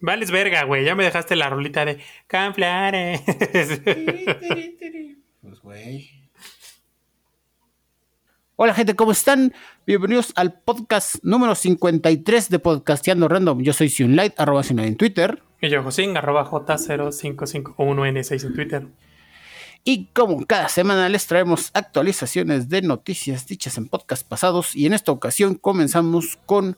Vales verga, güey. Ya me dejaste la rolita de Canflares. Pues, güey. Hola, gente, ¿cómo están? Bienvenidos al podcast número 53 de Podcasteando Random. Yo soy Sunlight, arroba Sunlight en Twitter. Y yo, Josín, arroba J0551N6 en Twitter. Y como cada semana les traemos actualizaciones de noticias dichas en podcast pasados. Y en esta ocasión comenzamos con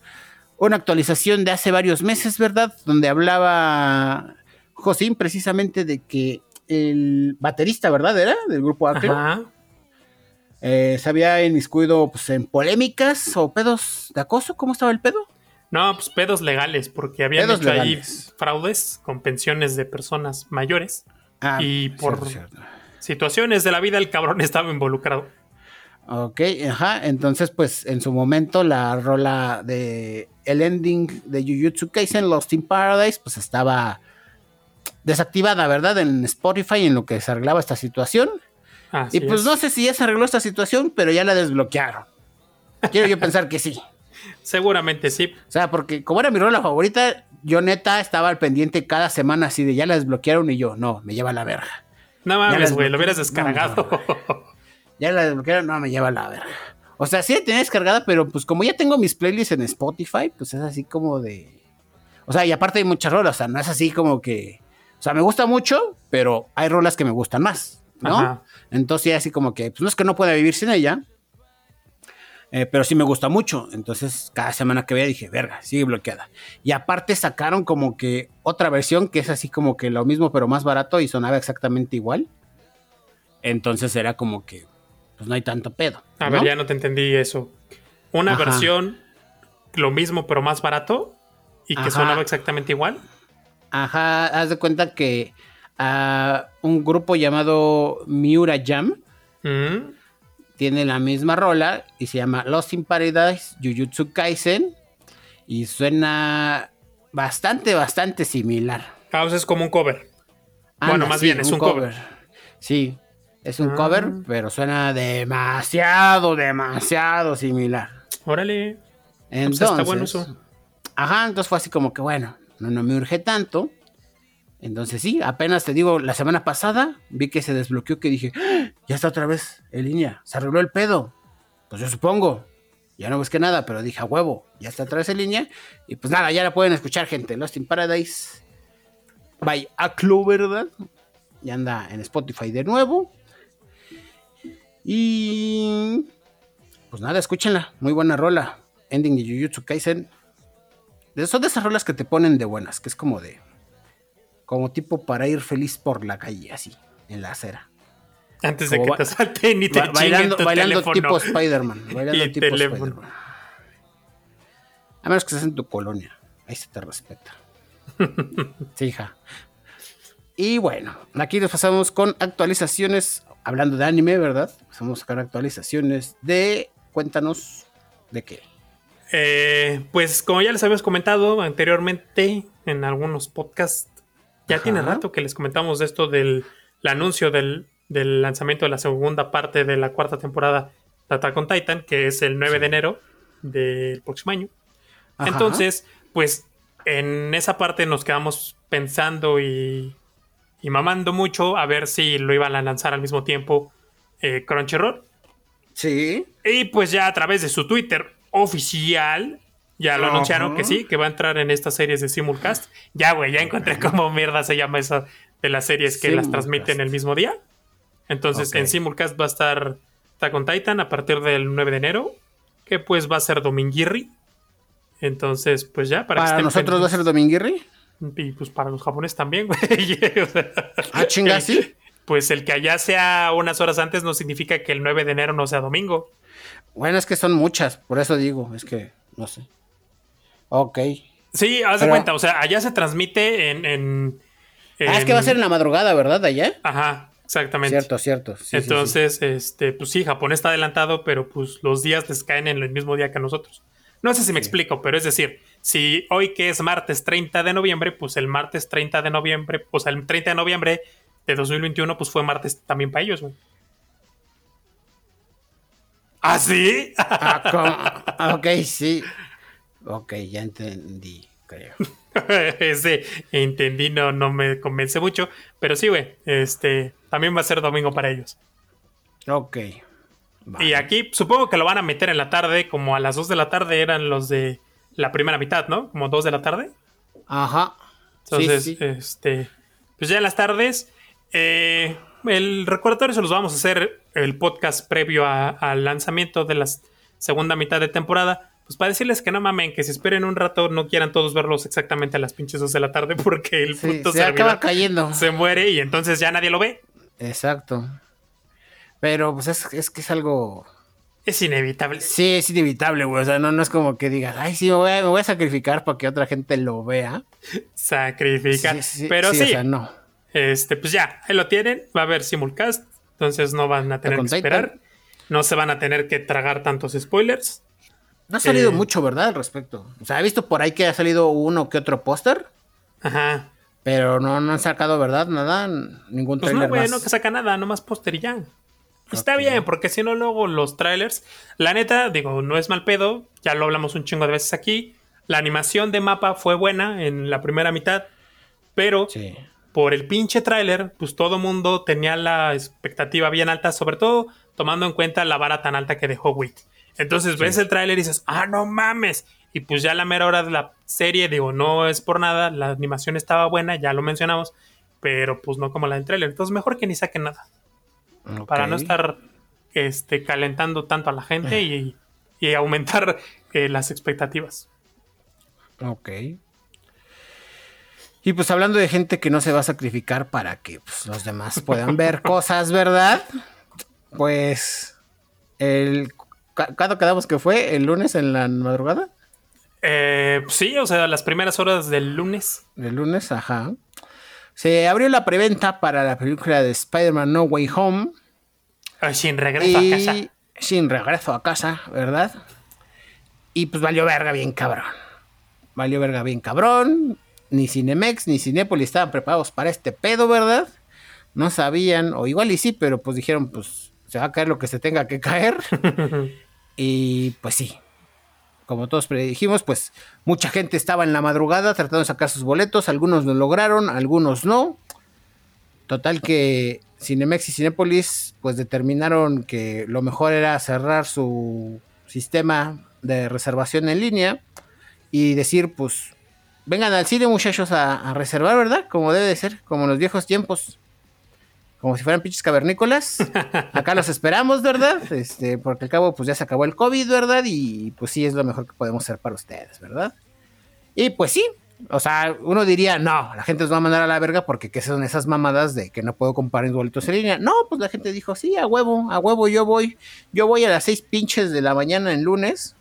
una actualización de hace varios meses, ¿verdad? Donde hablaba Josín precisamente de que el baterista, ¿verdad? Era del grupo Acro. Ajá. Eh, se había inmiscuido pues, en polémicas o pedos de acoso. ¿Cómo estaba el pedo? No, pues pedos legales, porque habían Pedos hecho legales. ahí fraudes con pensiones de personas mayores. y por Ah, cierto, cierto. situaciones de la vida, el cabrón estaba involucrado. Ok, ajá. Entonces, pues en su momento la rola de el ending de Jujutsu Kaisen Lost in Paradise, pues estaba desactivada, ¿verdad? En Spotify en lo que se arreglaba esta situación. Así y pues es. no sé si ya se arregló esta situación, pero ya la desbloquearon. Quiero yo pensar que sí. Seguramente sí. O sea, porque como era mi rola favorita, yo neta estaba al pendiente cada semana así de ya la desbloquearon y yo, no, me lleva la verga. No mames, güey, lo hubieras. No, descargado. Ya la desbloquearon, no, me lleva la verga. O sea, sí la tenía descargada, pero pues como ya tengo mis playlists en Spotify, pues es así como de... O sea, y aparte hay muchas rolas, o sea, no es así como que... O sea, me gusta mucho, pero hay rolas que me gustan más, ¿no? Ajá. Entonces sí, así como que, pues no es que no pueda vivir sin ella, eh, pero sí me gusta mucho. Entonces, cada semana que veía dije, verga, sigue bloqueada. Y aparte sacaron como que otra versión que es así como que lo mismo, pero más barato y sonaba exactamente igual. Entonces era como que, pues no hay tanto pedo. A ver, ya no te entendí eso. Una Ajá. versión, lo mismo, pero más barato y que Ajá. sonaba exactamente igual. Ajá, haz de cuenta que ah, un grupo llamado Miura Jam Mm, tiene la misma rola y se llama Lost in Paradise Jujutsu Kaisen y suena bastante, bastante similar. Ah, o sea, es como un cover. Bueno, más bien, es un cover. Sí, es un Ah. cover, pero suena demasiado, demasiado similar. Órale. Pues Entonces, está bueno eso. Ajá, entonces fue así como que bueno, no, no me urge tanto. Entonces sí, apenas te digo, la semana pasada vi que se desbloqueó que dije, ¡Ah! ya está otra vez en línea, se arregló el pedo. Pues yo supongo, ya no busqué nada, pero dije a huevo, ya está otra vez en línea. Y pues nada, ya la pueden escuchar gente, Lost in Paradise by Aclo, ¿verdad? Ya anda en Spotify de nuevo. Y pues nada, escúchenla, muy buena rola. Ending de Jujutsu Kaisen. Son de esas rolas que te ponen de buenas, que es como de. Como tipo para ir feliz por la calle, así, en la acera. Antes de que te salten y te Ba- bailando tu bailando teléfono. tipo Spider-Man. Bailando Y tipo. Spider-Man. A menos que estés en tu colonia. Ahí se te respeta. sí, hija. Y bueno, aquí nos pasamos con actualizaciones. Hablando de anime, ¿verdad? Pasamos a sacar actualizaciones de. Cuéntanos de qué. Eh, pues como ya les habíamos comentado anteriormente en algunos podcasts, ya Ajá. tiene rato que les comentamos de esto del el anuncio del, del lanzamiento de la segunda parte de la cuarta temporada de Attack on Titan, que es el 9 de enero del próximo año. Ajá. Entonces, pues en esa parte nos quedamos pensando y, y mamando mucho a ver si lo iban a lanzar al mismo tiempo eh, Crunchyroll. Sí. Y pues ya a través de su Twitter oficial, ya lo anunciaron que sí, que va a entrar en estas series de simulcast. Ya, güey, ya encontré cómo mierda se llama esa de las series que las transmiten el mismo día. Entonces en simulcast va a estar Attack on Titan a partir del 9 de enero, que pues va a ser Dominguirri. Entonces, pues ya, para, que Para nosotros va a ser Dominguirri. Y pues para los japoneses también, güey. O sea, Ah, chinga, sí. Pues el que allá sea unas horas antes no significa que el 9 de enero no sea domingo. Bueno, es que son muchas, por eso digo, es que no sé. Ok. Sí, haz de cuenta, o sea, allá se transmite en. en- Ah, es que va a ser en la madrugada, ¿verdad? Allá. Ajá, exactamente. Cierto, cierto. Sí, sí, sí. Entonces, este, pues sí, Japón está adelantado, pero pues los días les caen en el mismo día que a nosotros. No sé si me explico, pero es decir, si hoy que es martes 30 de noviembre, pues el martes 30 de noviembre, o sea, el 30 de noviembre de 2021, pues fue martes también para ellos, güey. ¿Ah, sí? Ah. Ah, ok, sí. Ok, ya entendí. creo. Ese entendí, no, no me convence mucho. Pero sí, güey. Este también va a ser domingo para ellos. Ok. Y aquí supongo que lo van a meter en la tarde, como a las 2 de la tarde eran los de la primera mitad, ¿no? Como 2 de la tarde. Ajá. Entonces, este. Pues ya en las tardes. Eh, el recordatorio se los vamos a hacer el podcast previo al lanzamiento de la segunda mitad de temporada. Pues para decirles que no mamen, que si esperen un rato no quieran todos verlos exactamente a las pinches 2 de la tarde porque el punto se acaba cayendo. Se muere y entonces ya nadie lo ve. Exacto. Pero pues es, que es algo... Es inevitable. Sí, es inevitable, güey. O sea, no, no es como que digas, ay, sí, me voy, a, sacrificar para que otra gente lo vea. Sacrificar. Pero sí. O sea, no. Este, pues ya, ahí lo tienen. Va a haber simulcast. Entonces no van a tener que esperar. No se van a tener que tragar tantos spoilers. No ha salido eh, mucho, ¿verdad? Al respecto. O sea, he visto por ahí que ha salido uno que otro póster. Ajá. Pero no, no han sacado, ¿verdad? Nada, ningún pues no, güey, no que saca nada, nomás póster y ya. Está bien, porque si no, luego los trailers. La neta, digo, no es mal pedo. Ya lo hablamos un chingo de veces aquí. La animación de mapa fue buena en la primera mitad. Pero por el pinche trailer, pues todo mundo tenía la expectativa bien alta, sobre todo tomando en cuenta la vara tan alta que dejó Wit. Entonces ves el tráiler y dices, ah, no mames. Y pues ya la mera hora de la serie, digo, no es por nada, la animación estaba buena, ya lo mencionamos, pero pues no como la del tráiler. Entonces mejor que ni saquen nada. Para no estar este, calentando tanto a la gente y, aumentar eh, las expectativas. Ok. Y pues hablando de gente que no se va a sacrificar para que pues, los demás puedan ver cosas, ¿verdad? Pues el ¿Cuándo quedamos que fue? ¿El lunes en la madrugada? Eh, sí, o sea, las primeras horas del lunes. Del lunes, ajá. Se abrió la preventa para la película de Spider-Man No Way Home. sin regreso a casa. Sin regreso a casa, ¿verdad? Y pues valió verga bien cabrón. Valió verga bien cabrón. Ni Cinemex ni Cinépolis estaban preparados para este pedo, ¿verdad? No sabían, o igual y sí, pero pues dijeron, pues se va a caer lo que se tenga que caer. y pues sí, como todos predijimos, pues mucha gente estaba en la madrugada tratando de sacar sus boletos, algunos lo lograron, algunos no. Total que Cinemex y Cinépolis pues determinaron que lo mejor era cerrar su sistema de reservación en línea y decir pues vengan al cine muchachos a, a reservar, ¿verdad? Como debe de ser, como en los viejos tiempos como si fueran pinches cavernícolas. Acá los esperamos, ¿verdad? Este, porque al cabo, pues ya se acabó el COVID, ¿verdad? Y pues sí, es lo mejor que podemos hacer para ustedes, ¿verdad? Y pues sí, o sea, uno diría, no, la gente nos va a mandar a la verga porque ¿qué son esas mamadas de que no puedo comprar en boletos en línea? No, pues la gente dijo, sí, a huevo, a huevo, yo voy. Yo voy a las seis pinches de la mañana en lunes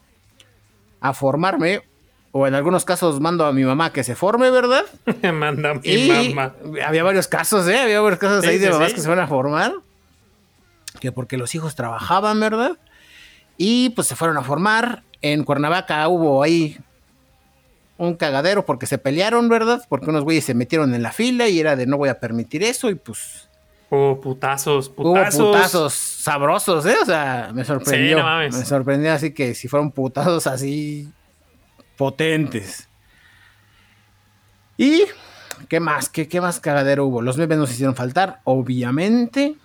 a formarme o en algunos casos mando a mi mamá que se forme, ¿verdad? Manda a mi mamá. Había varios casos, ¿eh? Había varios casos ahí de mamás que se van a formar. Que porque los hijos trabajaban, ¿verdad? Y pues se fueron a formar. En Cuernavaca hubo ahí un cagadero porque se pelearon, ¿verdad? Porque unos güeyes se metieron en la fila y era de no voy a permitir eso y pues... Hubo putazos, putazos. Hubo putazos sabrosos, ¿eh? O sea, me sorprendió. me sorprendió así que si fueron putazos así potentes. Y, ¿qué más? ¿Qué, qué más cagadero hubo? Los memes nos hicieron faltar, obviamente.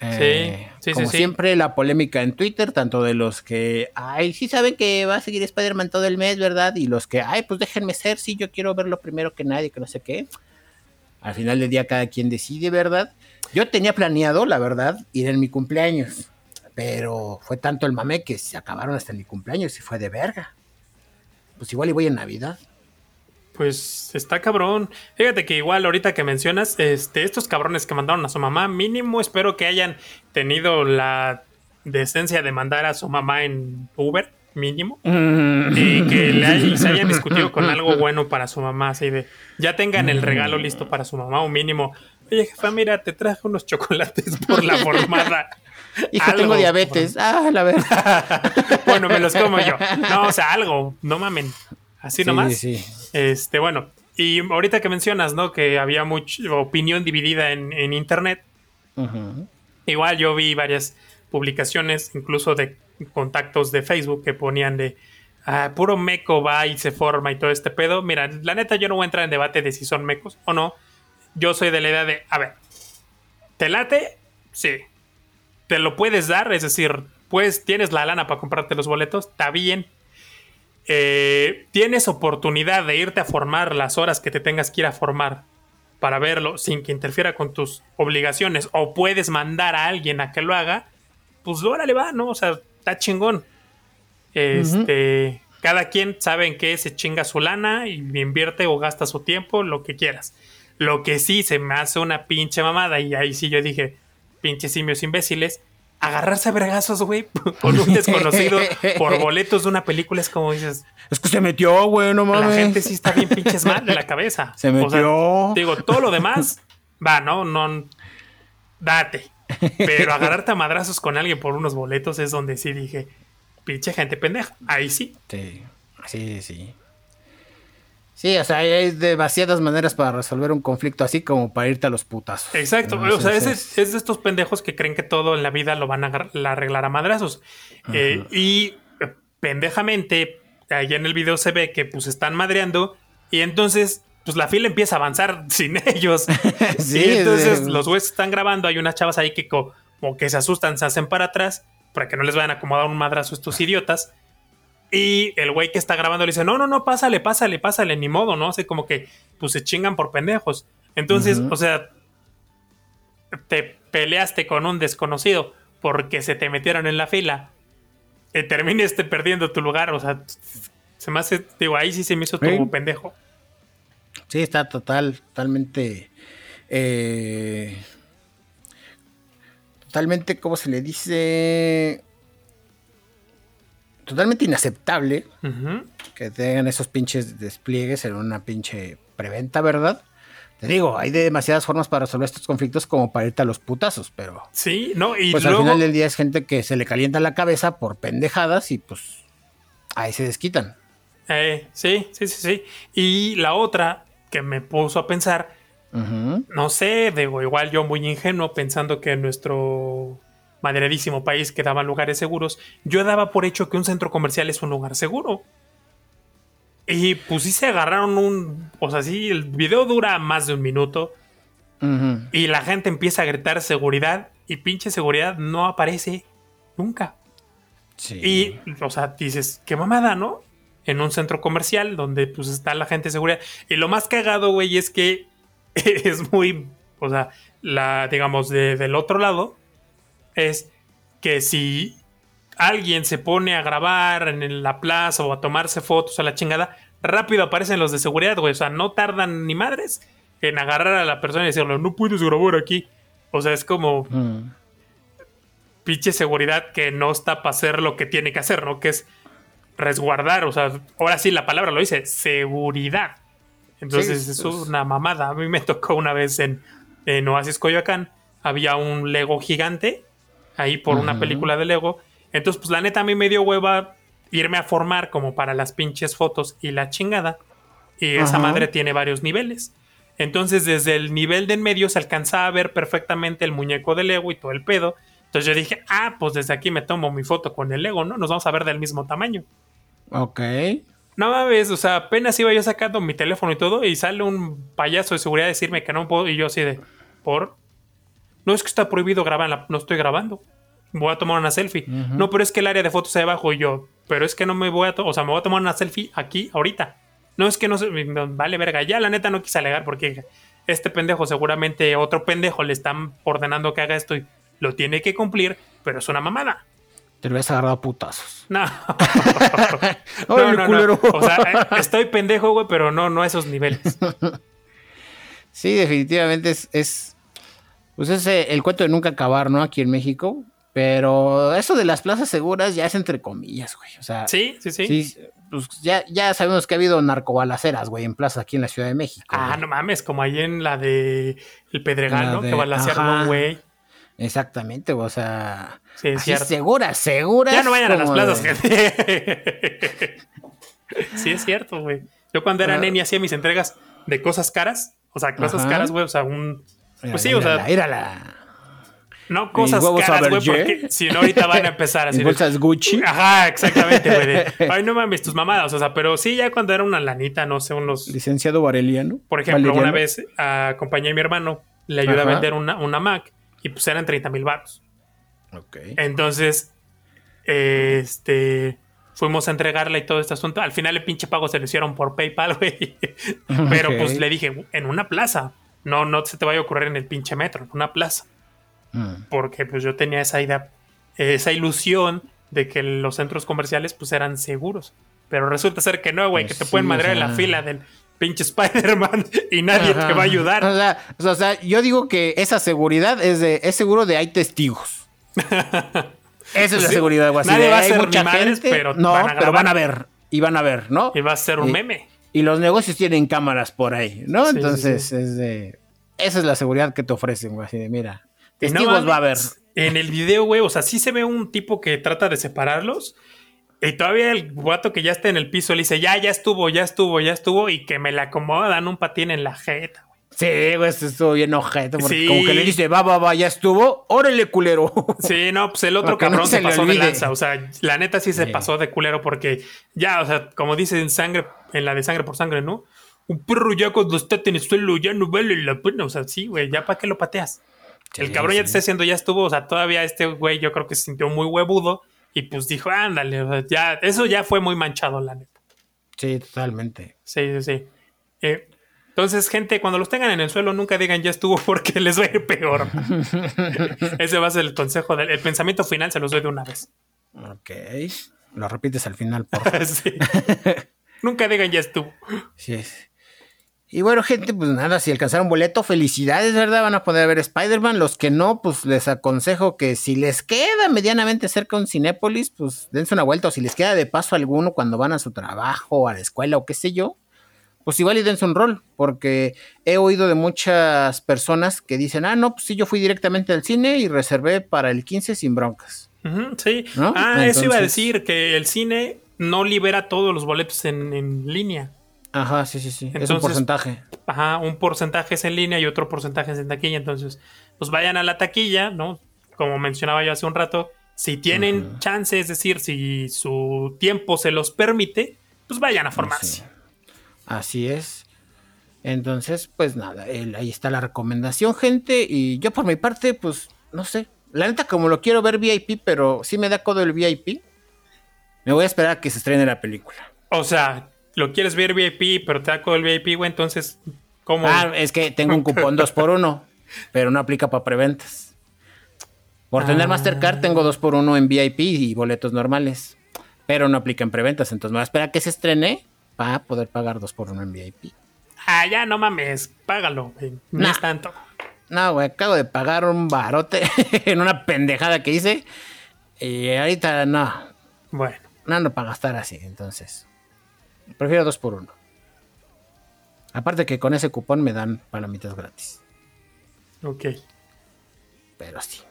Eh, sí, como siempre, la polémica en Twitter, tanto de los que, ay, sí saben que va a seguir Spider-Man todo el mes, ¿verdad? Y los que, ay, pues déjenme ser, sí, yo quiero verlo primero que nadie, que no sé qué. Al final del día cada quien decide, ¿verdad? Yo tenía planeado, la verdad, ir en mi cumpleaños. Pero fue tanto el mame que se acabaron hasta mi cumpleaños y fue de verga pues igual y voy en Navidad. Pues está cabrón. Fíjate que igual ahorita que mencionas, este, estos cabrones que mandaron a su mamá, mínimo espero que hayan tenido la decencia de mandar a su mamá en Uber, mínimo. Mm. Y que se hayan discutido con algo bueno para su mamá, así de, ya tengan el regalo listo para su mamá, o mínimo, oye jefa, mira, te traje unos chocolates por la formada. Hijo, tengo diabetes. Ah, la verdad. bueno, me los como yo. No, o sea, algo. No mamen. Así nomás. Sí. Este, bueno. Y ahorita que mencionas, ¿no? Que había mucha opinión dividida en, internet. Igual yo vi varias publicaciones, incluso de contactos de Facebook, que ponían de. ah, puro meco va y se forma y todo este pedo. Mira, la neta yo no voy a entrar en debate de si son mecos o no. Yo soy de la idea de, a ver, ¿te late? Sí. ¿Te lo puedes dar? Es decir, pues tienes la lana para comprarte los boletos, está bien. Eh, tienes oportunidad de irte a formar las horas que te tengas que ir a formar para verlo sin que interfiera con tus obligaciones o puedes mandar a alguien a que lo haga, pues órale va, ¿no? O sea, está chingón. Este, cada quien sabe en qué se chinga su lana y invierte o gasta su tiempo, lo que quieras. Lo que sí se me hace una pinche mamada y ahí sí yo dije, pinches simios imbéciles, agarrarse a vergazos, güey, con un desconocido por boletos de una película es como dices. Es que se metió, güey, no mames. La gente sí está bien pinches mal de la cabeza. Se metió. digo, todo lo demás, va, no, no. Date. Pero agarrarte a madrazos con alguien por unos boletos es donde sí dije, pinche gente pendeja. Ahí sí. Sí, sí, sí. Sí, o sea, hay demasiadas maneras para resolver un conflicto así como para irte a los putazos. Exacto, o sea, es, de estos pendejos que creen que todo en la vida lo van a arreglar a madrazos. Eh, y eh, pendejamente, ahí en el video se ve que pues están madreando y entonces pues la fila empieza a avanzar sin ellos. sí, y entonces los güeyes están grabando, hay unas chavas ahí que como que se asustan, se hacen para atrás para que no les vayan a acomodar un madrazo estos idiotas. Y el güey que está grabando le dice, no, no, no, pásale, pásale, pásale, ni modo, ¿no? Así como que, pues se chingan por pendejos. Entonces, o sea, te peleaste con un desconocido porque se te metieron en la fila. Y termines perdiendo tu lugar, o sea, se me hace, digo, ahí sí se me hizo tu pendejo. Sí, está total, totalmente... Eh, totalmente, ¿cómo se le dice? Totalmente inaceptable que tengan esos pinches despliegues en una pinche preventa, ¿verdad? Te digo, hay demasiadas formas para resolver estos conflictos como para irte a los putazos, pero. Sí, no, y pues al final del día es gente que se le calienta la cabeza por pendejadas y pues ahí se desquitan. Eh, sí, sí, sí, sí. Y la otra que me puso a pensar, no sé, digo, igual yo muy ingenuo pensando que nuestro maderadísimo país que daban lugares seguros, yo daba por hecho que un centro comercial es un lugar seguro. Y pues sí se agarraron un. O sea, sí, el video dura más de un minuto. Y la gente empieza a gritar seguridad. Y pinche seguridad no aparece nunca. Sí. Y, o sea, dices, qué mamada, ¿no? En un centro comercial donde pues está la gente de seguridad. Y lo más cagado, güey, es que es muy. O sea, la, digamos, del otro lado es que si alguien se pone a grabar en la plaza o a tomarse fotos a la chingada, rápido aparecen los de seguridad, güey. O sea, no tardan ni madres en agarrar a la persona y decirle, no puedes grabar aquí. O sea, es como mm. pinche seguridad que no está para hacer lo que tiene que hacer, ¿no? Que es resguardar. O sea, ahora sí la palabra lo dice, seguridad. Entonces es pues. una mamada. A mí me tocó una vez en, en Oasis Coyoacán. Había un Lego gigante ahí por una película de Lego. Entonces, pues la neta a mí me dio hueva irme a formar como para las pinches fotos y la chingada. Y esa madre tiene varios niveles. Entonces, desde el nivel de en medio se alcanzaba a ver perfectamente el muñeco de Lego y todo el pedo. Entonces yo dije, ah, pues desde aquí me tomo mi foto con el Lego, ¿no? Nos vamos a ver del mismo tamaño. Ok. No mames, o sea, apenas iba yo sacando mi teléfono y todo, y sale un payaso de seguridad a decirme que no puedo, y yo así de, ¿por? No es que está prohibido grabar, no estoy grabando. Voy a tomar una selfie. No, pero es que el área de fotos ahí abajo y yo, pero es que no me voy a, o sea, me voy a tomar una selfie aquí ahorita. No es que no se, vale verga. Ya la neta no quise alegar porque este pendejo seguramente otro pendejo le están ordenando que haga esto y lo tiene que cumplir, pero es una mamada. Te lo hubieras agarrado a putazos. No. no, no, O sea, eh, estoy pendejo, güey, pero no, no a esos niveles. sí, definitivamente es pues es el cuento de nunca acabar, ¿no? Aquí en México. Pero eso de las plazas seguras ya es entre comillas, güey. O sea, sí, sí, sí. pues ya, ya sabemos que ha habido narcobalaceras, güey, en plazas aquí en la Ciudad de México. Ah, no mames, como ahí en la de El Pedregal, ¿no? que balacearon güey. Exactamente, o sea, sí, es cierto. seguras, seguras. Ya no vayan a las plazas, gente. sí, es cierto, güey. Yo cuando era nene hacía mis entregas de cosas caras, o sea, cosas caras, güey, o sea, un pues sí, o sea. No cosas caras, güey, porque si no ahorita van a empezar así. Mis de- bolsas Gucci. Ajá, exactamente, güey. Ay, no mames, tus mamadas. O sea, pero sí, ya cuando era una lanita, no sé, unos. Licenciado Vareliano. Por ejemplo, Valeriano. una vez acompañé a mi hermano, le ayudé a vender una, una Mac y pues eran 30 mil baros. Ok. Entonces, este. Fuimos a entregarla y todo este asunto. Al final el pinche pago se lo hicieron por PayPal, güey. Pero pues le dije, en una plaza. No, no se te vaya a ocurrir en el pinche metro, en una plaza. Mm. Porque pues yo tenía esa idea, esa ilusión de que los centros comerciales pues eran seguros. Pero resulta ser que no, güey, Pues que te pueden madrear o en la fila del pinche Spider-Man y nadie Ajá. te va a ayudar. O sea, o sea, yo digo que esa seguridad es de, es seguro de hay testigos. Esa es la seguridad, güey. Nadie de, va a ser mucha ni madres, gente, pero no, van a pero van a ver y van a ver, ¿no? Y va a ser un Y- meme. Y los negocios tienen cámaras por ahí, ¿no? Sí, Entonces sí. es de esa es la seguridad que te ofrecen, güey, así de mira, no testigos va a haber. En el video, güey, o sea, sí se ve un tipo que trata de separarlos. Y todavía el guato que ya está en el piso le dice, ya, ya estuvo, ya estuvo, ya estuvo. Y que me le acomodan un patín en la jeta. Sí, güey, esto estuvo bien ojete porque Sí. como que le dice, "Va, va, va, ya estuvo, órale, culero." Sí, no, pues el otro no cabrón se pasó de lanza. O sea, la neta sí se Sí. pasó de culero porque ya, o sea, como dicen sangre, en la de sangre por sangre, ¿no? Un perro ya cuando está en el suelo ya no vale la pena. O sea, sí, güey, ya para qué lo pateas. el cabrón ya te está diciendo, ya estuvo. O sea, todavía este güey yo creo que se sintió muy huevudo y pues dijo, ándale, o sea, ya, eso ya fue muy manchado, la neta. Sí, totalmente. Sí, sí, sí. Eh, entonces, gente, cuando los tengan en el suelo, nunca digan ya estuvo porque les va a ir peor. Ese va a ser el consejo, del, el pensamiento final se los doy de una vez. Ok. Lo repites al final, por favor. Sí. Nunca digan ya estuvo. Sí. Y bueno, gente, pues nada, si alcanzaron boleto, felicidades, ¿verdad? Van a poder ver Spider-Man. Los que no, pues les aconsejo que si les queda medianamente cerca un Cinépolis, pues dense una vuelta. O si les queda de paso alguno cuando van a su trabajo, a la escuela o qué sé yo, pues igual y dense un rol. Porque he oído de muchas personas que dicen, ah, no, pues sí, yo fui directamente al cine y reservé para el 15 sin broncas. Ujú, sí. ¿No? Ah, eso iba a Entonces- decir, que el cine no libera todos los boletos en, en línea. Ajá, sí, sí, sí. es un Entonces- porcentaje. Ajá, un porcentaje es en línea y otro porcentaje es en taquilla. Entonces, pues vayan a la taquilla, ¿no? Como mencionaba yo hace un rato, si tienen chance, es decir, si su tiempo se los permite, pues vayan a formarse. Sí. Así es. Entonces, pues nada, ahí está la recomendación, gente. Y yo por mi parte, pues, no sé. La neta, como lo quiero ver VIP, pero sí me da codo el VIP. Me voy a esperar a que se estrene la película. O sea, lo quieres ver VIP, pero te da con el VIP, güey, entonces, ¿cómo? Ah, es que tengo un cupón 2 por 1 pero no aplica para preventas. Por tener Ah. Mastercard tengo 2 por 1 en VIP y boletos normales, pero no aplica en preventas. Entonces me voy a esperar a que se estrene para poder pagar 2 por 1 en VIP. Ah, ya no mames, págalo, güey. No Nah. es tanto. No, güey, acabo de pagar un barote en una pendejada que hice. Y ahorita no, Bueno, no ando para gastar así, entonces. Prefiero dos por uno. Aparte que con ese cupón me dan palomitas gratis. ok. Pero sí.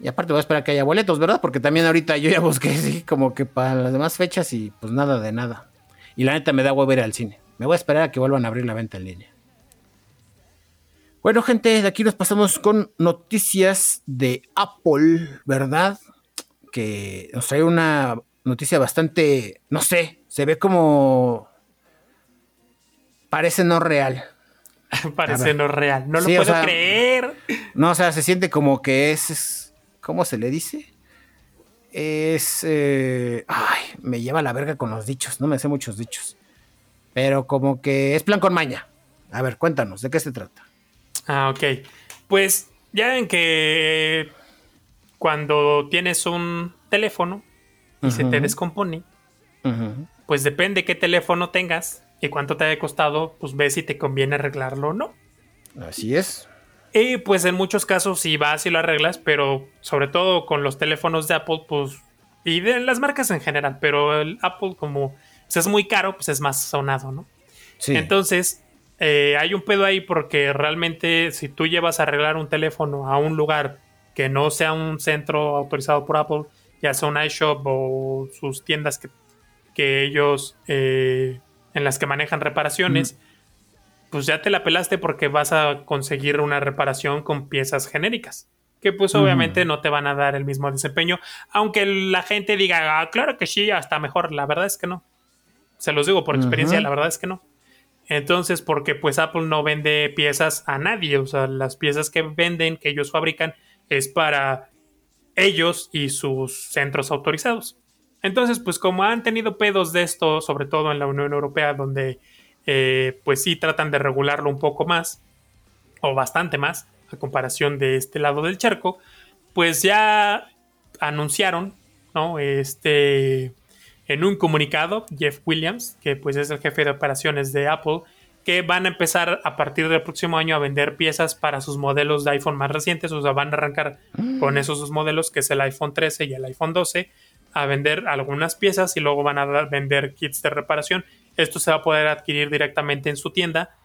Y aparte voy a esperar que haya boletos, ¿verdad? Porque también ahorita yo ya busqué, sí, como que para las demás fechas y pues nada de nada. Y la neta me da huevo ir al cine. Me voy a esperar a que vuelvan a abrir la venta en línea. Bueno, gente, de aquí nos pasamos con noticias de Apple, ¿verdad? Que nos trae una noticia bastante, no sé, se ve como... Parece no real. Parece no real. No lo o puedo sea- creer. No, o sea, se siente como que es, es- ¿cómo se le dice? Es, eh, ay, me lleva la verga con los dichos, no me sé muchos dichos. Pero como que es plan con maña. A ver, cuéntanos, ¿de qué se trata? Ah, ok. Pues ya ven que cuando tienes un teléfono y se te descompone, pues depende qué teléfono tengas y cuánto te haya costado, pues ves si te conviene arreglarlo o no. Así es. Y pues en muchos casos sí vas y lo arreglas, pero sobre todo con los teléfonos de Apple, pues, y de las marcas en general, pero el Apple como pues, es muy caro, pues es más sonado, ¿no? Sí. Entonces, eh, hay un pedo ahí porque realmente si tú llevas a arreglar un teléfono a un lugar que no sea un centro autorizado por Apple, ya sea un iShop o sus tiendas que, que ellos eh, en las que manejan reparaciones, pues ya te la pelaste porque vas a conseguir una reparación con piezas genéricas. que pues obviamente no te van a dar el mismo desempeño, aunque la gente diga, ah, claro que sí, hasta mejor, la verdad es que no. Se los digo por experiencia, la verdad es que no. Entonces, porque pues Apple no vende piezas a nadie, o sea, las piezas que venden, que ellos fabrican, es para ellos y sus centros autorizados. Entonces, pues como han tenido pedos de esto, sobre todo en la Unión Europea, donde eh, pues sí tratan de regularlo un poco más, o bastante más, a comparación de este lado del charco, pues ya anunciaron, ¿no? Este, en un comunicado, Jeff Williams, que pues es el jefe de operaciones de Apple, que van a empezar a partir del próximo año a vender piezas para sus modelos de iPhone más recientes, o sea, van a arrancar mm. con esos sus modelos, que es el iPhone 13 y el iPhone 12, a vender algunas piezas y luego van a vender kits de reparación. Esto se va a poder adquirir directamente en su tienda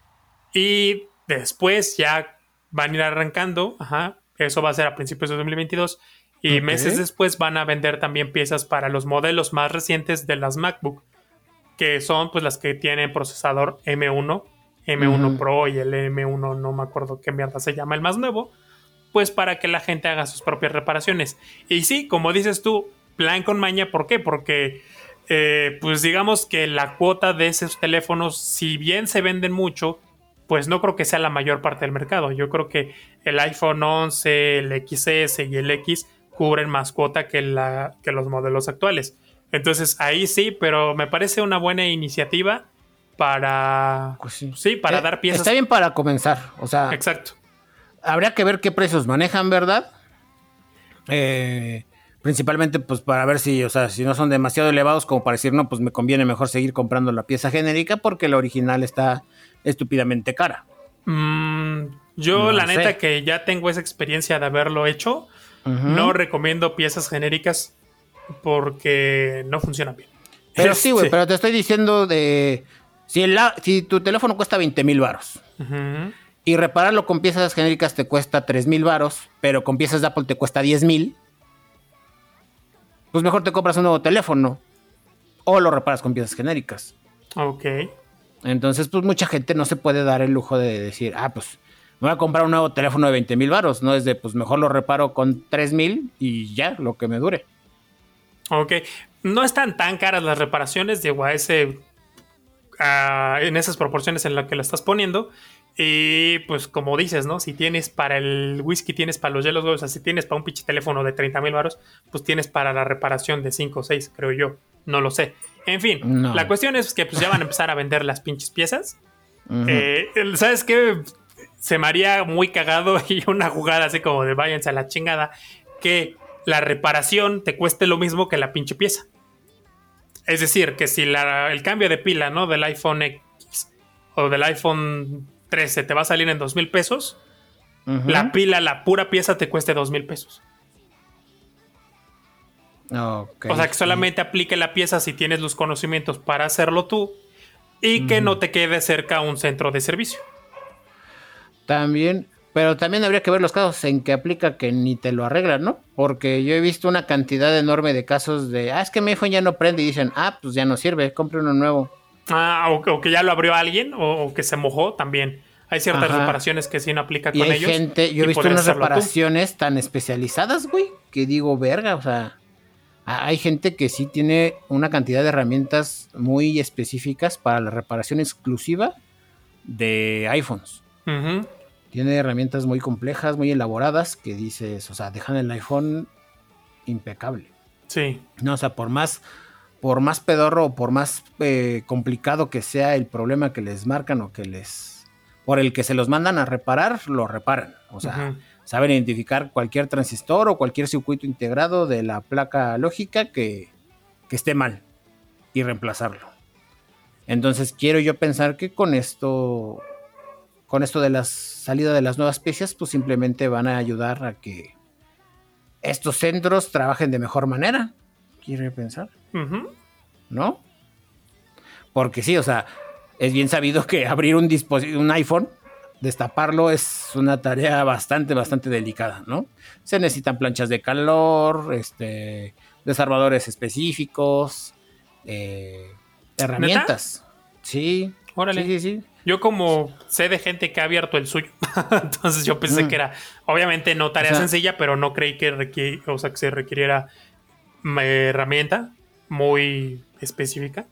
y después ya van a ir arrancando, ajá, eso va a ser a principios de 2022 y meses después van a vender también piezas para los modelos más recientes de las MacBook, que son pues las que tienen procesador M1, M1 Pro y el M1 no me acuerdo qué mierda se llama el más nuevo, pues para que la gente haga sus propias reparaciones. Y sí, como dices tú, plan con maña, ¿por qué? Porque eh, pues digamos que la cuota de esos teléfonos, si bien se venden mucho, pues no creo que sea la mayor parte del mercado. Yo creo que el iPhone 11, el XS y el X cubren más cuota que, la, que los modelos actuales. Entonces ahí sí, pero me parece una buena iniciativa para pues sí. para eh, dar piezas. Está bien para comenzar, o sea. Exacto. Habría que ver qué precios manejan, ¿verdad? Eh, principalmente pues para ver si, o sea, si no son demasiado elevados como para decir, no, pues me conviene mejor seguir comprando la pieza genérica porque la original está estúpidamente cara. Mm, yo, la neta, que ya tengo esa experiencia de haberlo hecho, no recomiendo piezas genéricas porque no funcionan bien. Pero sí, güey, pero te estoy diciendo de. Si, si tu teléfono cuesta 20 mil varos y repararlo con piezas genéricas te cuesta 3 mil varos, pero con piezas de Apple te cuesta 10 mil, pues mejor te compras un nuevo teléfono o lo reparas con piezas genéricas. Ok. Entonces, pues mucha gente no se puede dar el lujo de decir, ah, pues me voy a comprar un nuevo teléfono de 20 mil varos. No es de, pues mejor lo reparo con 3 mil y ya, lo que me dure. Ok. No están tan caras las reparaciones, de a ese. en esas proporciones en las que la estás poniendo. Y pues como dices, ¿no? Si tienes para el whisky, tienes para los hielos, o sea, si tienes para un pinche teléfono de 30 mil varos, pues tienes para la reparación de 5 o 6, creo yo. No lo sé. En fin, la cuestión es que pues ya van a empezar a vender las pinches piezas. Eh, ¿Sabes qué? Se me haría muy cagado y una jugada así como de váyanse a la chingada. Que la reparación te cueste lo mismo que la pinche pieza. Es decir, que si el cambio de pila, ¿no? Del iPhone X o del iPhone 13 te va a salir en dos mil pesos, la pila, la pura pieza te cueste dos mil pesos. o sea, que solamente aplique la pieza si tienes los conocimientos para hacerlo tú y que no te quede cerca un centro de servicio. También, pero también habría que ver los casos en que aplica que ni te lo arreglan, ¿no? Porque yo he visto una cantidad enorme de casos de, ah, es que mi iPhone ya no prende y dicen, ah, pues ya no sirve, compre uno nuevo. Ah, o, que ya lo abrió alguien o, que se mojó también. Hay ciertas reparaciones que sí no aplica con hay Gente, yo he visto unas reparaciones tan especializadas, güey, que digo, verga, o sea, hay gente que sí tiene una cantidad de herramientas muy específicas para la reparación exclusiva de iPhones. Tiene herramientas muy complejas, muy elaboradas, que dices, o sea, dejan el iPhone impecable. Sí. No, o sea, por más por más pedorro o por más eh, complicado que sea el problema que les marcan o que les por el que se los mandan a reparar, lo reparan. O sea, saben identificar cualquier transistor o cualquier circuito integrado de la placa lógica que, que esté mal y reemplazarlo. Entonces quiero yo pensar que con esto, con esto de la salida de las nuevas piezas, pues simplemente van a ayudar a que estos centros trabajen de mejor manera. Quiero pensar. ¿No? Porque sí, o sea, es bien sabido que abrir un dispositivo, un iPhone, destaparlo es una tarea bastante, bastante delicada, ¿no? Se necesitan planchas de calor, este, desarmadores específicos, eh, herramientas. Sí. órale. Sí, sí, sí. Yo como sé de gente que ha abierto el suyo, entonces yo pensé Mm. que era, obviamente no tarea O sea- sencilla, pero no creí que, requi- o sea, que se requiriera herramienta muy específica.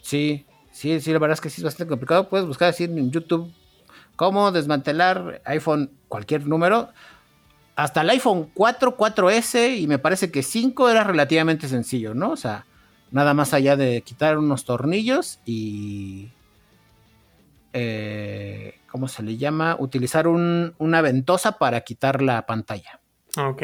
Sí, sí, sí, la verdad es que sí es bastante complicado. Puedes buscar así en YouTube cómo desmantelar iPhone cualquier número. Hasta el iPhone 4, 4S y me parece que 5 era relativamente sencillo, ¿no? O sea, nada más allá de quitar unos tornillos y... eh, ¿Cómo se le llama? Utilizar un- una ventosa para quitar la pantalla. Ok.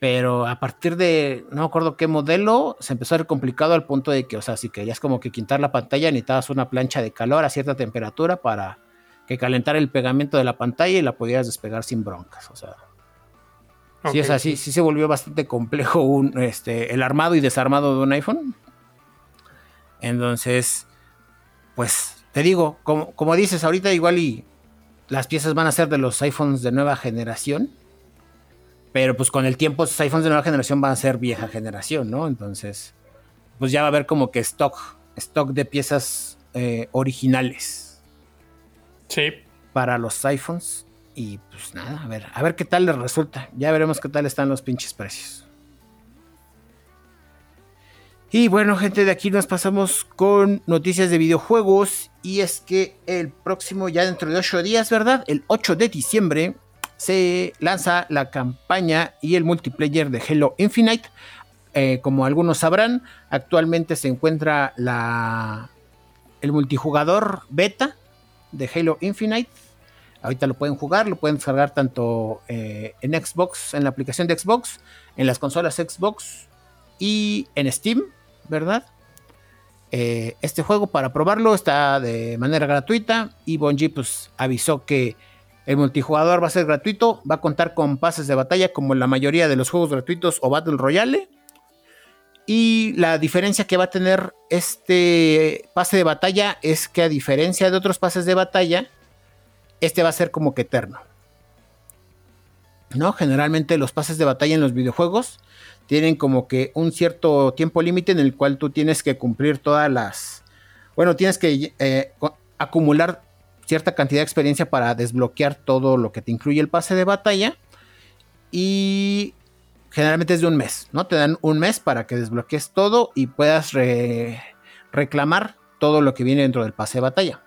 Pero a partir de, no me acuerdo qué modelo, se empezó a ver complicado al punto de que, o sea, si querías como que quitar la pantalla, necesitabas una plancha de calor a cierta temperatura para que calentara el pegamento de la pantalla y la pudieras despegar sin broncas. O sea, sí, o Ok. sea, sí, sí se volvió bastante complejo un, este, el armado y desarmado de un iPhone. Entonces, pues, te digo, como, como dices, ahorita igual y las piezas van a ser de los iPhones de nueva generación. Pero pues con el tiempo esos iPhones de nueva generación van a ser vieja generación, ¿no? Entonces, pues ya va a haber como que stock, stock de piezas eh, originales Sí. para los iPhones. Y pues nada, a ver, a ver qué tal les resulta. Ya veremos qué tal están los pinches precios. Y bueno, gente, de aquí nos pasamos con noticias de videojuegos. Y es que el próximo, ya dentro de 8 días, ¿verdad? El 8 de diciembre se lanza la campaña y el multiplayer de Halo Infinite. Eh, como algunos sabrán, actualmente se encuentra la, el multijugador beta de Halo Infinite. Ahorita lo pueden jugar, lo pueden descargar tanto eh, en Xbox, en la aplicación de Xbox, en las consolas Xbox y en Steam, ¿verdad? Eh, este juego para probarlo está de manera gratuita y Bungie pues avisó que el multijugador va a ser gratuito, va a contar con pases de batalla como la mayoría de los juegos gratuitos o Battle Royale. Y la diferencia que va a tener este pase de batalla es que a diferencia de otros pases de batalla, este va a ser como que eterno. ¿No? Generalmente los pases de batalla en los videojuegos tienen como que un cierto tiempo límite en el cual tú tienes que cumplir todas las... Bueno, tienes que eh, acumular cierta cantidad de experiencia para desbloquear todo lo que te incluye el pase de batalla. Y generalmente es de un mes, ¿no? Te dan un mes para que desbloquees todo y puedas re reclamar todo lo que viene dentro del pase de batalla.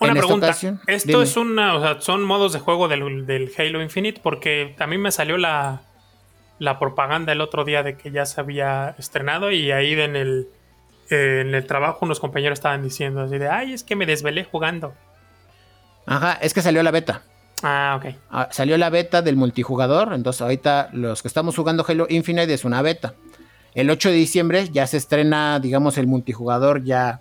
Una En esta pregunta. ocasión, Esto dime. es una, o sea, son modos de juego del, del Halo Infinite porque a mí me salió la, la propaganda el otro día de que ya se había estrenado y ahí en el, eh, en el trabajo unos compañeros estaban diciendo así de, ay, es que me desvelé jugando. Ajá, es que salió la beta. Ah, ok. Ah, salió la beta del multijugador. Entonces, ahorita los que estamos jugando Halo Infinite es una beta. El 8 de diciembre ya se estrena, digamos, el multijugador ya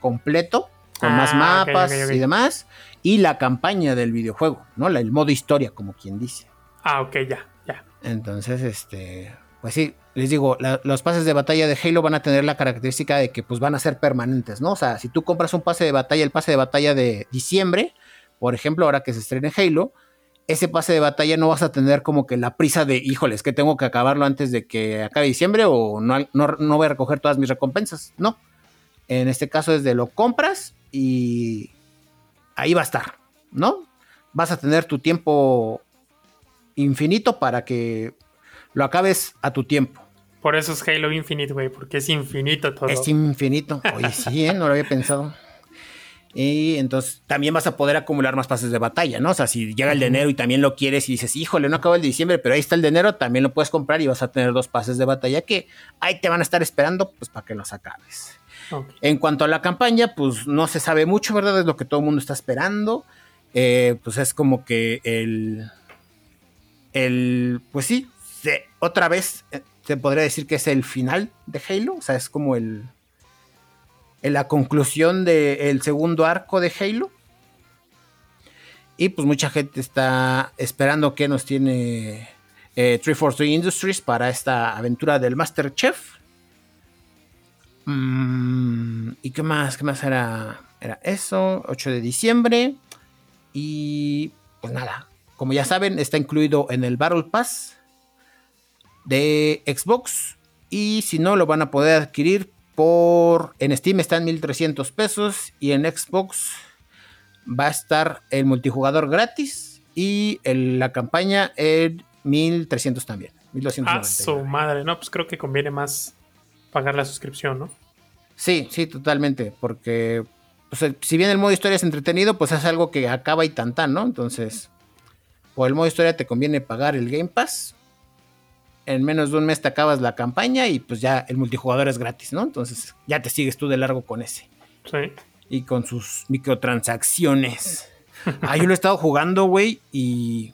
completo, con Ah, más mapas y demás. Y la campaña del videojuego, ¿no? La- el modo historia, como quien dice. Ah, ok, ya, ya. Entonces, este, pues sí, les digo, los pases de batalla de Halo van a tener la característica de que pues van a ser permanentes, ¿no? O sea, si tú compras un pase de batalla, el pase de batalla de diciembre, por ejemplo, ahora que se estrene Halo, ese pase de batalla no vas a tener como que la prisa de, híjoles, que tengo que acabarlo antes de que acabe diciembre o no, no, no voy a recoger todas mis recompensas, no. En este caso es de lo compras y ahí va a estar, ¿no? Vas a tener tu tiempo infinito para que lo acabes a tu tiempo. Por eso es Halo Infinite, güey, porque es infinito todo. Es infinito. Oye, sí, ¿eh? no lo había pensado. Y entonces también vas a poder acumular más pases de batalla, ¿no? O sea, si llega el de enero y también lo quieres y dices, híjole, no acabo el de diciembre, pero ahí está el de enero, también lo puedes comprar y vas a tener dos pases de batalla que ahí te van a estar esperando, pues para que los acabes. En cuanto a la campaña, pues no se sabe mucho, ¿verdad? Es lo que todo el mundo está esperando. Eh, pues es como que el. El. Pues sí, otra vez eh, se podría decir que es el final de Halo. O sea, es como el. en la conclusión del segundo arco de Halo. Y pues mucha gente está esperando que nos tiene eh, 343 Industries para esta aventura del Master Chef. Mm, ¿Y qué más? ¿Qué más era? Era eso, 8 de diciembre. Y pues nada, como ya saben, está incluido en el Battle Pass de Xbox. Y si no, lo van a poder adquirir por... En Steam está en 1300 pesos y en Xbox va a estar el multijugador gratis y la campaña en 1300 también. 1290. Ah, su madre, no, pues creo que conviene más pagar la suscripción, ¿no? Sí, sí, totalmente, porque si bien el modo historia es entretenido, pues es algo que acaba y tan tan, ¿no? Entonces, por el modo historia te conviene pagar el Game Pass. En menos de un mes te acabas la campaña y pues ya el multijugador es gratis, ¿no? Entonces ya te sigues tú de largo con ese. Sí. Y con sus microtransacciones. ah, yo lo he estado jugando, güey, y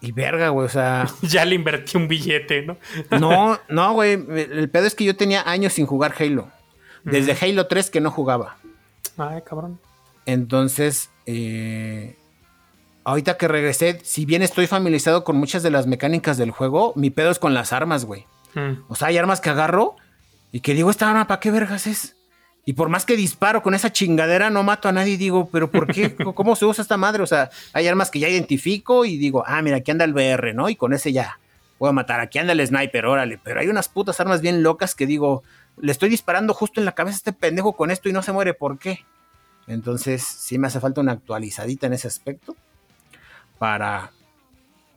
y verga, güey, o sea. ya le invertí un billete, ¿no? no, no, güey. El pedo es que yo tenía años sin jugar Halo. Desde Halo 3 que no jugaba. Ay, cabrón. Entonces, eh, ahorita que regresé, si bien estoy familiarizado con muchas de las mecánicas del juego, mi pedo es con las armas, güey. Mm. O sea, hay armas que agarro y que digo, esta arma, ¿para qué vergas es? Y por más que disparo con esa chingadera, no mato a nadie. Digo, ¿pero por qué? ¿Cómo se usa esta madre? O sea, hay armas que ya identifico y digo, ah, mira, aquí anda el VR, ¿no? Y con ese ya puedo matar. Aquí anda el sniper, órale. Pero hay unas putas armas bien locas que digo, le estoy disparando justo en la cabeza a este pendejo con esto y no se muere. ¿Por qué? Entonces, sí me hace falta una actualizadita en ese aspecto. Para,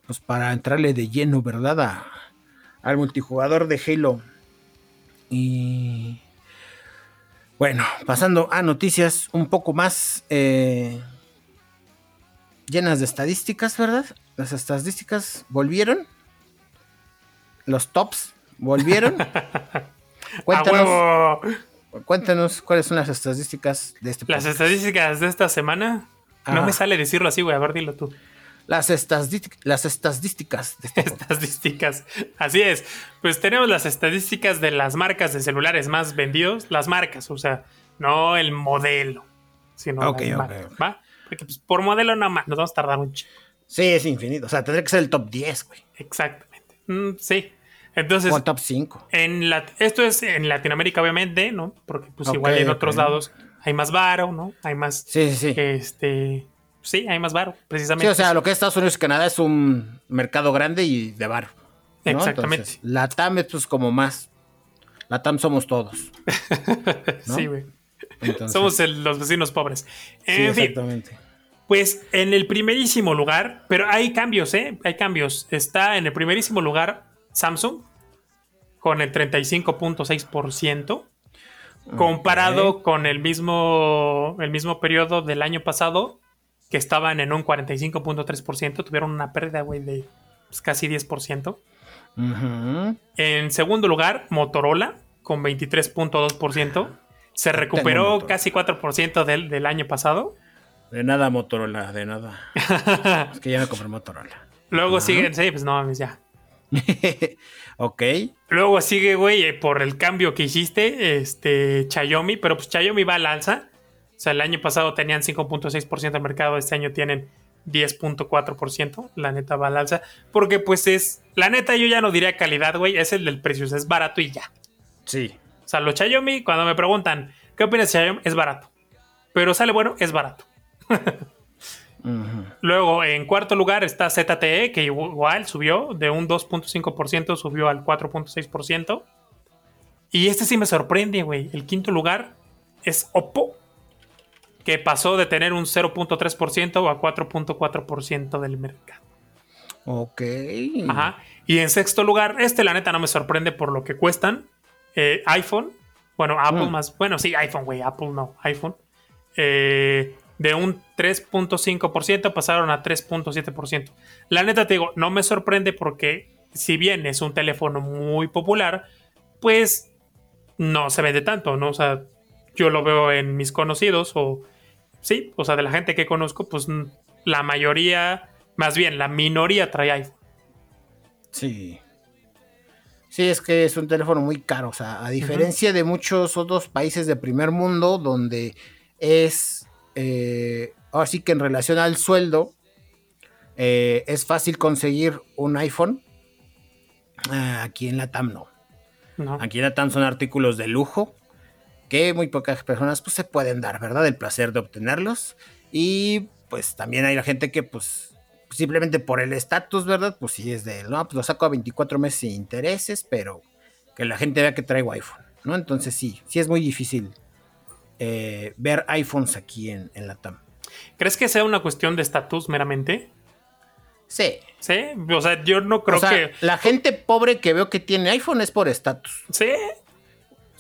pues para entrarle de lleno, ¿verdad? al multijugador de Halo. Y bueno, pasando a noticias un poco más eh, llenas de estadísticas, ¿verdad? Las estadísticas volvieron. Los tops volvieron. cuéntanos, cuéntanos cuáles son las estadísticas de este Las estadísticas de esta semana. No me sale decirlo así, güey. A ver, dilo tú. Las, estadísticas, las estadísticas. De este estadísticas. Así es. Pues tenemos las estadísticas de las marcas de celulares más vendidos. Las marcas, o sea, no el modelo, sino okay, ¿va? Porque pues, por modelo nada más nos vamos a tardar un chico. Sí, es infinito. O sea, tendría que ser el top 10, güey. Exactamente. Mm, sí. Entonces. O el top 5. En la, esto es en Latinoamérica, obviamente, ¿no? Porque pues igual en otros lados hay más varo, ¿no? Hay más. Sí, sí, sí. Este Sí, hay más varo, precisamente. Sí, o sea, lo que es Estados Unidos y Canadá es un mercado grande y de varo. Exactamente. la TAM es pues como más. La TAM somos todos. sí, güey. Somos los vecinos pobres. sí, exactamente. pues en el primerísimo lugar, pero hay cambios, ¿eh? Hay cambios. Está en el primerísimo lugar Samsung con el 35.6%. Comparado con el mismo, el mismo periodo del año pasado, que estaban en un 45.3%, tuvieron una pérdida, güey, de pues, casi 10%. En segundo lugar, Motorola, con 23.2%. Se recuperó casi 4% del, del año pasado. De nada, Motorola, de nada. es que ya me compré Motorola. Luego sigue, sí, pues no mames, ya. ok. Luego sigue, güey, eh, por el cambio que hiciste, este, Xiaomi, pero pues Xiaomi va al alza. O sea, el año pasado tenían 5.6% del mercado, este año tienen 10.4%. La neta va al alza. Porque pues es, la neta yo ya no diría calidad, güey, es el del precio, es barato y ya. Sí. O sea, los Xiaomi, cuando me preguntan, ¿qué opinas de Xiaomi? Es barato. Pero sale bueno, es barato. Luego, en cuarto lugar está ZTE, que igual subió de un 2.5%, subió al 4.6%. Y este sí me sorprende, güey. El quinto lugar es Oppo, que pasó de tener un 0.3% a 4.4% del mercado. Ok. Ajá. Y en sexto lugar, este la neta no me sorprende por lo que cuestan. Eh, iPhone. Bueno, Apple mm. más. Bueno, sí, iPhone, güey. Apple no, iPhone. Eh, de un 3.5% pasaron a 3.7%. La neta te digo, no me sorprende porque si bien es un teléfono muy popular, pues no se vende tanto, ¿no? O sea, yo lo veo en mis conocidos o sí, o sea, de la gente que conozco, pues la mayoría, más bien la minoría trae iPhone. Sí. Sí, es que es un teléfono muy caro, o sea, a diferencia de muchos otros países de primer mundo donde es, eh, ahora sí que en relación al sueldo, eh, es fácil conseguir un iPhone. Ah, aquí en la TAM no. no. Aquí en la TAM son artículos de lujo que muy pocas personas pues se pueden dar, ¿verdad? El placer de obtenerlos. Y pues también hay la gente que pues simplemente por el estatus, ¿verdad? Pues sí es de, no, pues lo saco a 24 meses sin intereses, pero que la gente vea que traigo iPhone. ¿no? Entonces sí, sí es muy difícil eh, ver iPhones aquí en, en la TAM. ¿Crees que sea una cuestión de estatus meramente? Sí. Sí, o sea, yo no creo o sea, que. la gente pobre que veo que tiene iPhone es por estatus. Sí.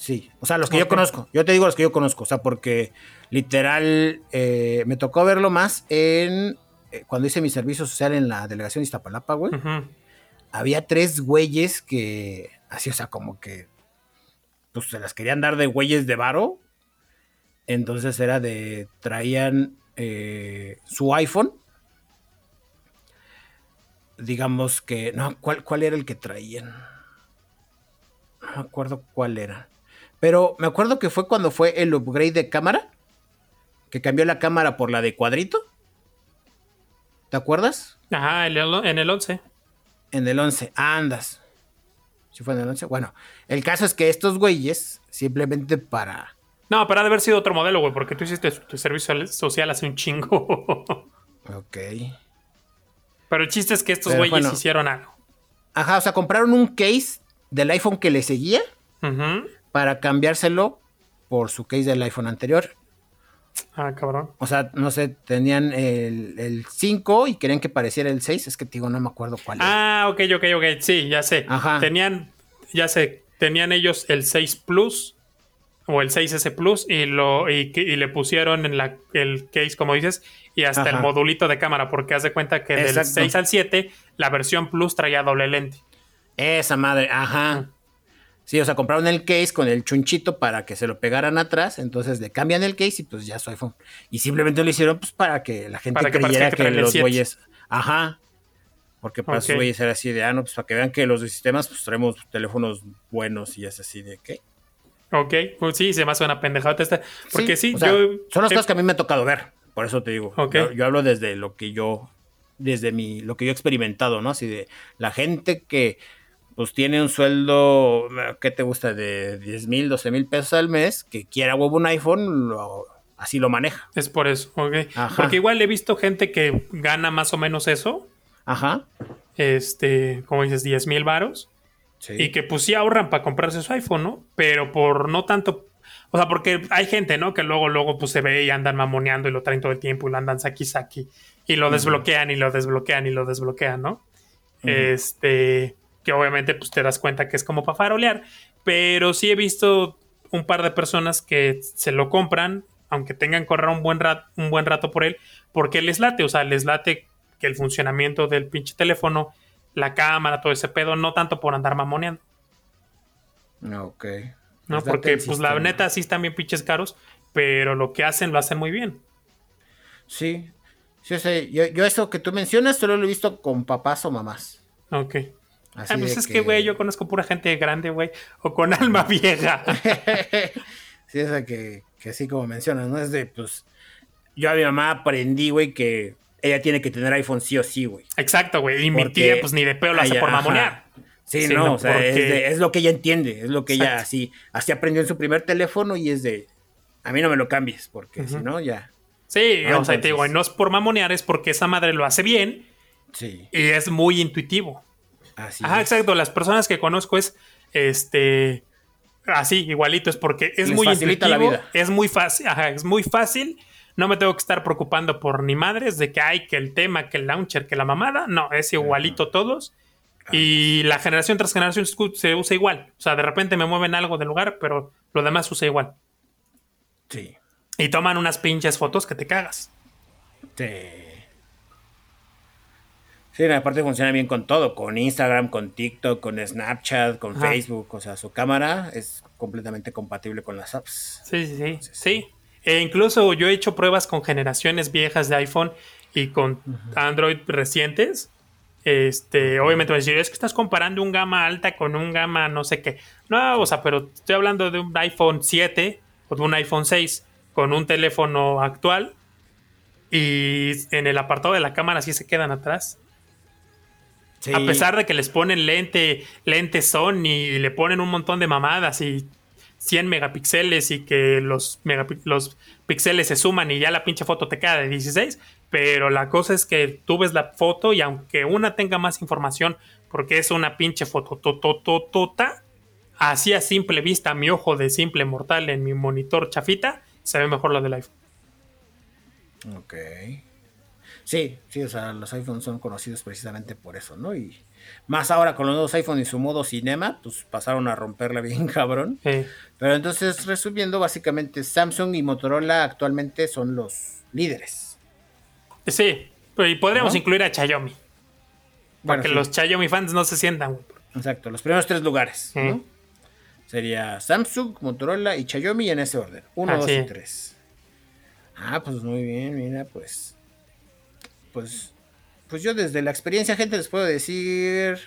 Sí, o sea, los que yo conozco. Yo te digo los que yo conozco, o sea, porque literal eh, me tocó verlo más en eh, cuando hice mi servicio social en la delegación de Iztapalapa, güey. Había tres güeyes que, así, o sea, como que, pues se las querían dar de güeyes de varo. Entonces era de, traían eh, su iPhone. Digamos que, no, ¿cuál, ¿cuál era el que traían? No me acuerdo cuál era. Pero me acuerdo que fue cuando fue el upgrade de cámara. Que cambió la cámara por la de cuadrito. ¿Te acuerdas? Ajá, en el 11. En el 11. Andas. ¿Sí fue en el 11? Bueno, el caso es que estos güeyes, simplemente para... No, pero ha de haber sido otro modelo, güey, porque tú hiciste tu servicio social hace un chingo. Ok. pero el chiste es que estos Pero güeyes bueno. hicieron algo. Ajá, o sea, compraron un case del iPhone que le seguía Ujú. Para cambiárselo por su case del iPhone anterior. Ah, cabrón. O sea, no sé, tenían el, el 5 y querían que pareciera el 6. Es que te digo, no me acuerdo cuál. Ah, ok, ok, ok. Sí, ya sé. Ajá. Tenían, ya sé, tenían ellos el 6 Plus o el 6S Plus y lo y, le pusieron en la, el case, como dices, y hasta el modulito de cámara, porque haz de cuenta que del Exacto. 6 al 7 la versión Plus traía doble lente. Esa madre, ajá. Sí, o sea, compraron el case con el chunchito para que se lo pegaran atrás, entonces le cambian el case y pues ya su iPhone. Y simplemente lo hicieron pues para que la gente Para que creyera que, los 7. güeyes, ajá. Porque para Ok. esos güeyes era así de, ah, no, pues para que vean que los sistemas pues traemos teléfonos buenos y es así de, ¿qué? Ok, pues sí, se me hace una pendejada esta. Porque sí, o sea, yo. Son las eh, cosas que a mí me ha tocado ver, por eso te digo. Ok. Yo, yo hablo desde lo que yo, desde mi, lo que yo he experimentado, ¿no? Así de la gente que pues tiene un sueldo, ¿qué te gusta? De 10 mil, 12 mil pesos al mes, que quiera huevo un iPhone, lo- así lo maneja. Es por eso, ok. Ajá. Porque igual he visto gente que gana más o menos eso. Ajá. Este, como dices, 10 mil varos. Sí. Y que pues sí ahorran para comprarse su iPhone, ¿no? Pero por no tanto. O sea, porque hay gente, ¿no? Que luego, luego pues se ve y andan mamoneando y lo traen todo el tiempo y lo andan saki saki. Y lo desbloquean y lo desbloquean y lo desbloquean, ¿no? Este. Que obviamente pues te das cuenta que es como para farolear. Pero sí he visto un par de personas que se lo compran, aunque tengan que correr un buen, rat- un buen rato por él, porque les late. O sea, les late que el funcionamiento del pinche teléfono, la cámara, todo ese pedo, no tanto por andar mamoneando. Ok. ¿no? Les late Porque, pues, la neta sí están bien pinches caros, pero lo que hacen lo hacen muy bien. Sí. Sí, o sea, yo, yo eso que tú mencionas solo lo he visto con papás o mamás. Ok. Así Ah, pues de es que, güey, yo conozco pura gente grande, güey, o con alma vieja. sí, esa que, que así como mencionas, ¿no? Es de, pues, yo a mi mamá aprendí, güey, que ella tiene que tener iPhone sí o sí, güey. Exacto, güey. Y mi tía, pues ni de peo lo hace por mamonear. Sí, Sí, no, no, o sea, es, porque- de- es lo que ella entiende, es lo que ella así, así aprendió en su primer teléfono y es de, a mí no me lo cambies, porque si no, ya, Sí, Ah, o sea, te digo, no es por mamonear, es porque esa madre lo hace bien sí, y es muy intuitivo. Así Ajá, es. exacto. Las personas que conozco es este así, igualito, es porque es Les muy facilita la intuitivo, vida. es muy fácil, ajá, es muy fácil. No me tengo que estar preocupando por ni madres de que hay que el tema, que el launcher, que la mamada. No, es igualito todos. Y la generación tras generación se- se usa igual. O sea, de repente me mueven algo del lugar, pero lo demás se usa igual. Sí, Y toman unas pinches fotos que te cagas. sí. Sí, aparte funciona bien con todo, con Instagram, con TikTok, con Snapchat, con Ajá. Facebook, o sea, su cámara es completamente compatible con las apps. Sí, sí, sí. sí. E incluso yo he hecho pruebas con generaciones viejas de iPhone y con Android recientes. Este, obviamente a decir, es que estás comparando un gama alta con un gama no sé qué. No, o sea, pero estoy hablando de un iPhone 7 o de un iPhone 6 con un teléfono actual y en el apartado de la cámara sí se quedan atrás. Sí, A pesar de que les ponen lente, lente Sony y le ponen un montón de mamadas y 100 megapíxeles y que los, los píxeles se suman y ya la pinche foto te queda de 16. Pero la cosa es que tú ves la foto y aunque una tenga más información porque es una pinche foto totototota, así a simple vista, mi ojo de simple mortal en mi monitor chafita, se ve mejor la del iPhone. Ok. Sí, sí, o sea, los iPhones son conocidos precisamente por eso, ¿no? Y más ahora con los nuevos iPhone y su modo cinema, pues pasaron a romperla bien cabrón. Pero entonces, resumiendo, básicamente Samsung y Motorola actualmente son los líderes. Sí, y podríamos incluir a Xiaomi. Para que los Xiaomi fans no se sientan. Exacto, los primeros tres lugares. Sería Samsung, Motorola y Xiaomi en ese orden. Uno, dos y tres. Ah, pues muy bien, mira, pues. Pues pues yo desde la experiencia, gente, les puedo decir.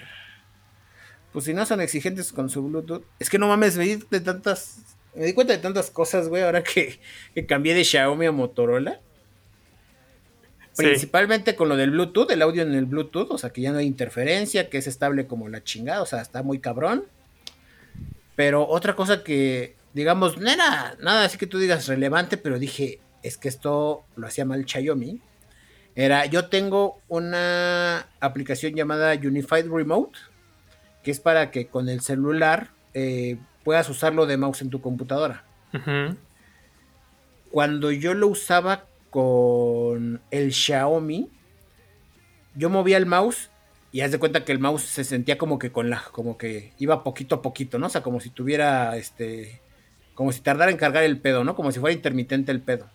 Pues si no son exigentes con su Bluetooth. Es que no mames, me di de tantas. Me di cuenta de tantas cosas, güey, ahora que, cambié de Xiaomi a Motorola. Principalmente con lo del Bluetooth, el audio en el Bluetooth, o sea que ya no hay interferencia, que es estable como la chingada, o sea, está muy cabrón. Pero otra cosa que, digamos, no era nada así que tú digas relevante, pero dije, es que esto lo hacía mal Xiaomi era, yo tengo una aplicación llamada Unified Remote, que es para que con el celular eh, puedas usarlo de mouse en tu computadora. Cuando yo lo usaba con el Xiaomi, yo movía el mouse y haz de cuenta que el mouse se sentía como que con la, como que iba poquito a poquito, ¿no? O sea, como si tuviera, este, como si tardara en cargar el pedo, ¿no? Como si fuera intermitente el pedo.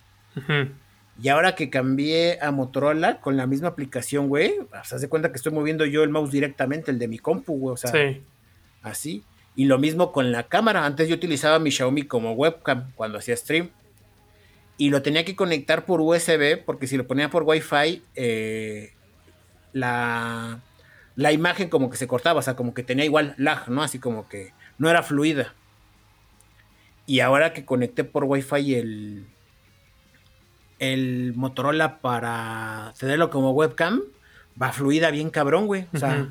Y ahora que cambié a Motorola con la misma aplicación, güey, se hace cuenta que estoy moviendo yo el mouse directamente, el de mi compu, güey, o sea, así. Y lo mismo con la cámara. Antes yo utilizaba mi Xiaomi como webcam cuando hacía stream. Y lo tenía que conectar por USB, porque si lo ponía por Wi-Fi, eh, la, la imagen como que se cortaba, o sea, como que tenía igual lag, ¿no? Así como que no era fluida. Y ahora que conecté por Wi-Fi el, el Motorola para tenerlo como webcam, va fluida bien cabrón, güey. O sea,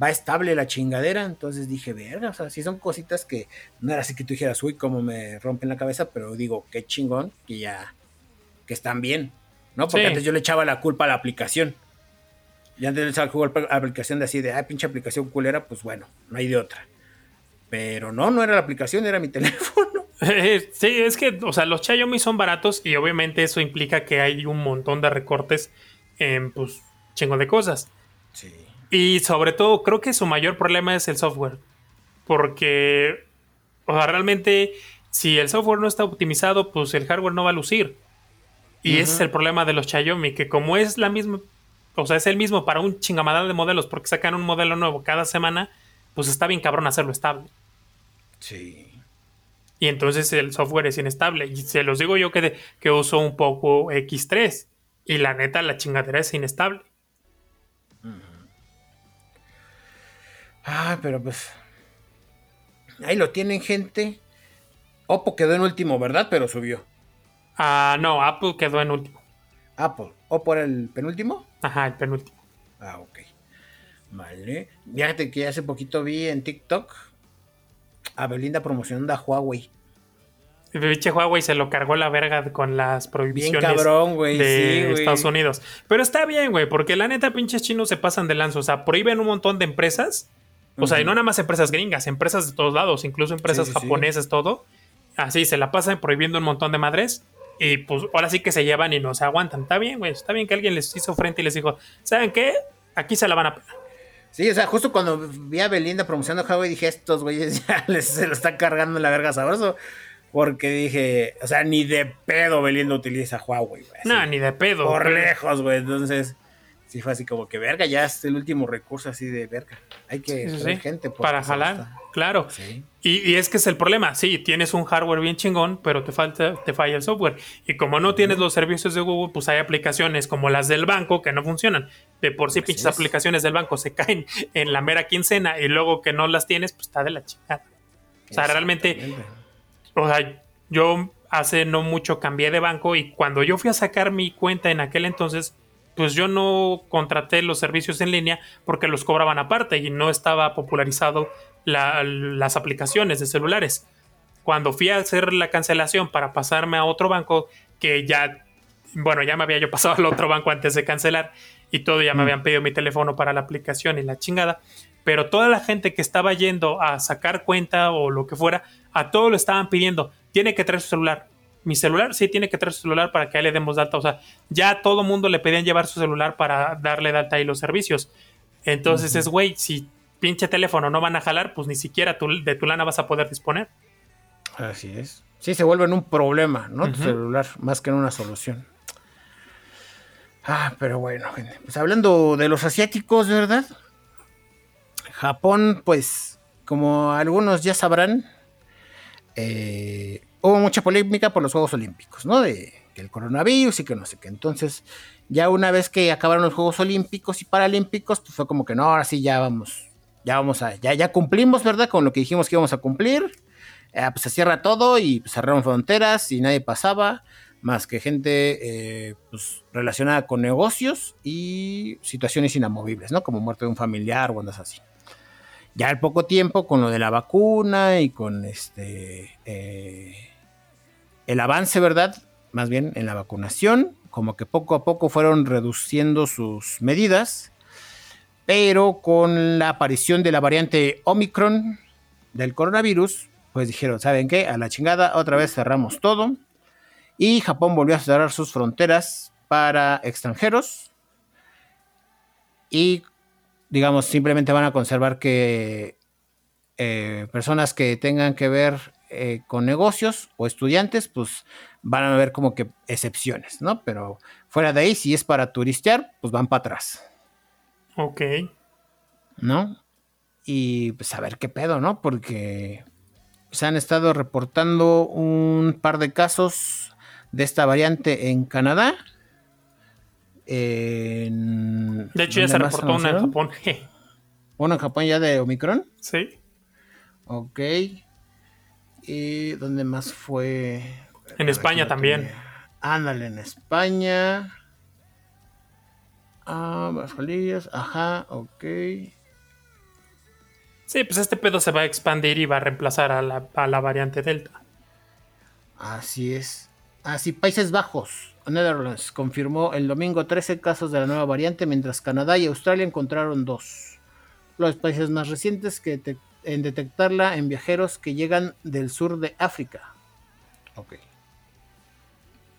va estable la chingadera. Entonces dije, verga, o sea, sí son cositas que no era así que tú dijeras, uy, cómo me rompen la cabeza, pero digo, qué chingón, que ya, que están bien, ¿no? Porque antes yo le echaba la culpa a la aplicación. Y antes le echaba la culpa a la aplicación de así, de, ay, pinche aplicación culera, pues bueno, no hay de otra. Pero no, no era la aplicación, era mi teléfono. Sí, es que, o sea, los Xiaomi son baratos y obviamente eso implica que hay un montón de recortes en, pues, chingo de cosas. Sí. Y sobre todo, creo que su mayor problema es el software. Porque, o sea, realmente, si el software no está optimizado, pues el hardware no va a lucir. Y ese es el problema de los Xiaomi, que como es la misma, o sea, es el mismo para un chingamadal de modelos, porque sacan un modelo nuevo cada semana, pues está bien cabrón hacerlo estable. Sí y entonces el software es inestable. Y se los digo yo que, que uso un poco X3 y la neta la chingadera es inestable. Ah, pero pues ahí lo tienen gente. Oppo quedó en último, ¿verdad? Pero subió. Ah, no, Apple quedó en último. Apple. ¿Oppo era el penúltimo? Ajá, el penúltimo. Ah, ok. Vale. Fíjate que hace poquito vi en TikTok a Belinda promocionando a Huawei. El pinche Huawei se lo cargó la verga con las prohibiciones cabrón, de Estados Unidos. Pero está bien, güey, porque la neta pinches chinos se pasan de lanzo. O sea, prohíben un montón de empresas. O sea, y no nada más empresas gringas, empresas de todos lados, incluso empresas japonesas, todo. Así, se la pasan prohibiendo un montón de madres. Y pues ahora sí que se llevan y no se aguantan. Está bien, güey. Está bien que alguien les hizo frente y les dijo, ¿saben qué? Aquí se la van a pegar. Sí, o sea, justo cuando vi a Belinda promocionando Huawei dije, estos güeyes ya les, se lo están cargando en la verga sabroso. Porque dije, o sea, ni de pedo Belinda utiliza Huawei, güey. No, ni de pedo. Por lejos, güey. Entonces, sí fue así como que verga, ya es el último recurso así de verga. Hay que sí, gente para jalar, claro. Y, es que es el problema, sí, tienes un hardware bien chingón, pero te falta, te falla el software. Y como no tienes los servicios de Google, pues hay aplicaciones como las del banco que no funcionan. De por sí, pinches aplicaciones del banco se caen en la mera quincena y luego que no las tienes, pues está de la chingada. O sea, realmente, o sea, yo hace no mucho cambié de banco y cuando yo fui a sacar mi cuenta en aquel entonces, pues yo no contraté los servicios en línea porque los cobraban aparte y no estaba popularizado las aplicaciones de celulares. Cuando fui a hacer la cancelación para pasarme a otro banco, que ya, bueno, ya me había yo pasado al otro banco antes de cancelar y todo, ya me mm. habían pedido mi teléfono para la aplicación y la chingada, pero toda la gente que estaba yendo a sacar cuenta o lo que fuera, a todos lo estaban pidiendo, tiene que traer su celular. Mi celular, sí, tiene que traer su celular para que le demos de alta. O sea, ya a todo mundo le pedían llevar su celular para darle de alta ahí los servicios. Entonces es, güey, si pinche teléfono no van a jalar, pues ni siquiera de tu lana vas a poder disponer. Así es. Sí, se vuelve en un problema, ¿no? Tu celular, más que en una solución. Ah, pero bueno, pues hablando de los asiáticos, ¿verdad? Japón, pues, como algunos ya sabrán, eh, hubo mucha polémica por los Juegos Olímpicos, ¿no? De el coronavirus y que no sé qué. Entonces, ya una vez que acabaron los Juegos Olímpicos y Paralímpicos, pues fue como que no, ahora sí ya vamos, ya vamos a, ya, ya cumplimos, ¿verdad? Con lo que dijimos que íbamos a cumplir. Eh, pues se cierra todo y cerraron fronteras y nadie pasaba más que gente eh, pues, relacionada con negocios y situaciones inamovibles, ¿no? Como muerte de un familiar o andas así. Ya al poco tiempo, con lo de la vacuna y con este eh, el avance, ¿verdad? Más bien en la vacunación, como que poco a poco fueron reduciendo sus medidas, pero con la aparición de la variante Omicron del coronavirus, pues dijeron, ¿saben qué? A la chingada, otra vez cerramos todo y Japón volvió a cerrar sus fronteras para extranjeros. Y, digamos, simplemente van a conservar que eh, personas que tengan que ver eh, con negocios o estudiantes, pues van a ver como que excepciones, ¿no? Pero fuera de ahí, si es para turistear, pues van para atrás. Ok. ¿No? Y pues a ver qué pedo, ¿no? Porque se han estado reportando un par de casos de esta variante en Canadá. de hecho, ya se reportó una en Japón. ¿Una en Japón ya de Omicron? Sí. Ok. ¿Y dónde más fue? En España también. Ándale, en España. Ah, Vascolillas, ajá, ok. Sí, pues este pedo se va a expandir y va a reemplazar a la, a la variante Delta. Así es. Así, Países Bajos, Netherlands, confirmó el domingo 13 casos de la nueva variante, mientras Canadá y Australia encontraron dos. Los países más recientes que en detectarla en viajeros que llegan del sur de África. Ok.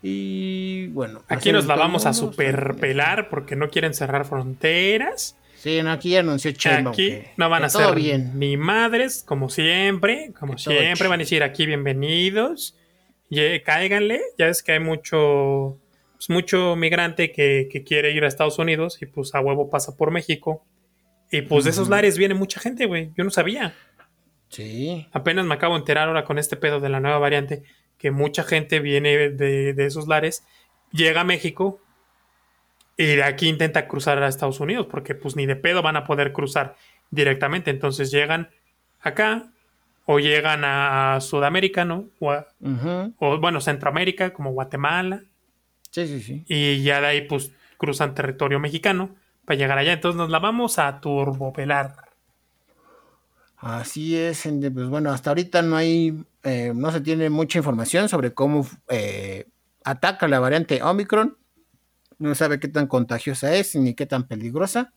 Y bueno. Aquí nos la vamos a superpelar porque no quieren cerrar fronteras. Sí, no, aquí ya anunció Chemo. Aquí no van a ser bien. ni madres, como siempre. Como siempre, van a decir aquí bienvenidos cáiganle, ya es que hay mucho, pues, mucho migrante que, quiere ir a Estados Unidos y pues a huevo pasa por México. Y pues de esos lares viene mucha gente, güey. Yo no sabía. Sí. Apenas me acabo de enterar ahora con este pedo de la nueva variante que mucha gente viene de, de esos lares, llega a México y de aquí intenta cruzar a Estados Unidos porque pues ni de pedo van a poder cruzar directamente. Entonces llegan acá, o llegan a Sudamérica, ¿no? O, bueno, Centroamérica, como Guatemala. Sí, sí, sí. Y ya de ahí, pues, cruzan territorio mexicano para llegar allá. Entonces nos la vamos a turbopelar. Así es, pues bueno, hasta ahorita no hay, eh, no se tiene mucha información sobre cómo eh, ataca la variante Omicron. No sabe qué tan contagiosa es ni qué tan peligrosa.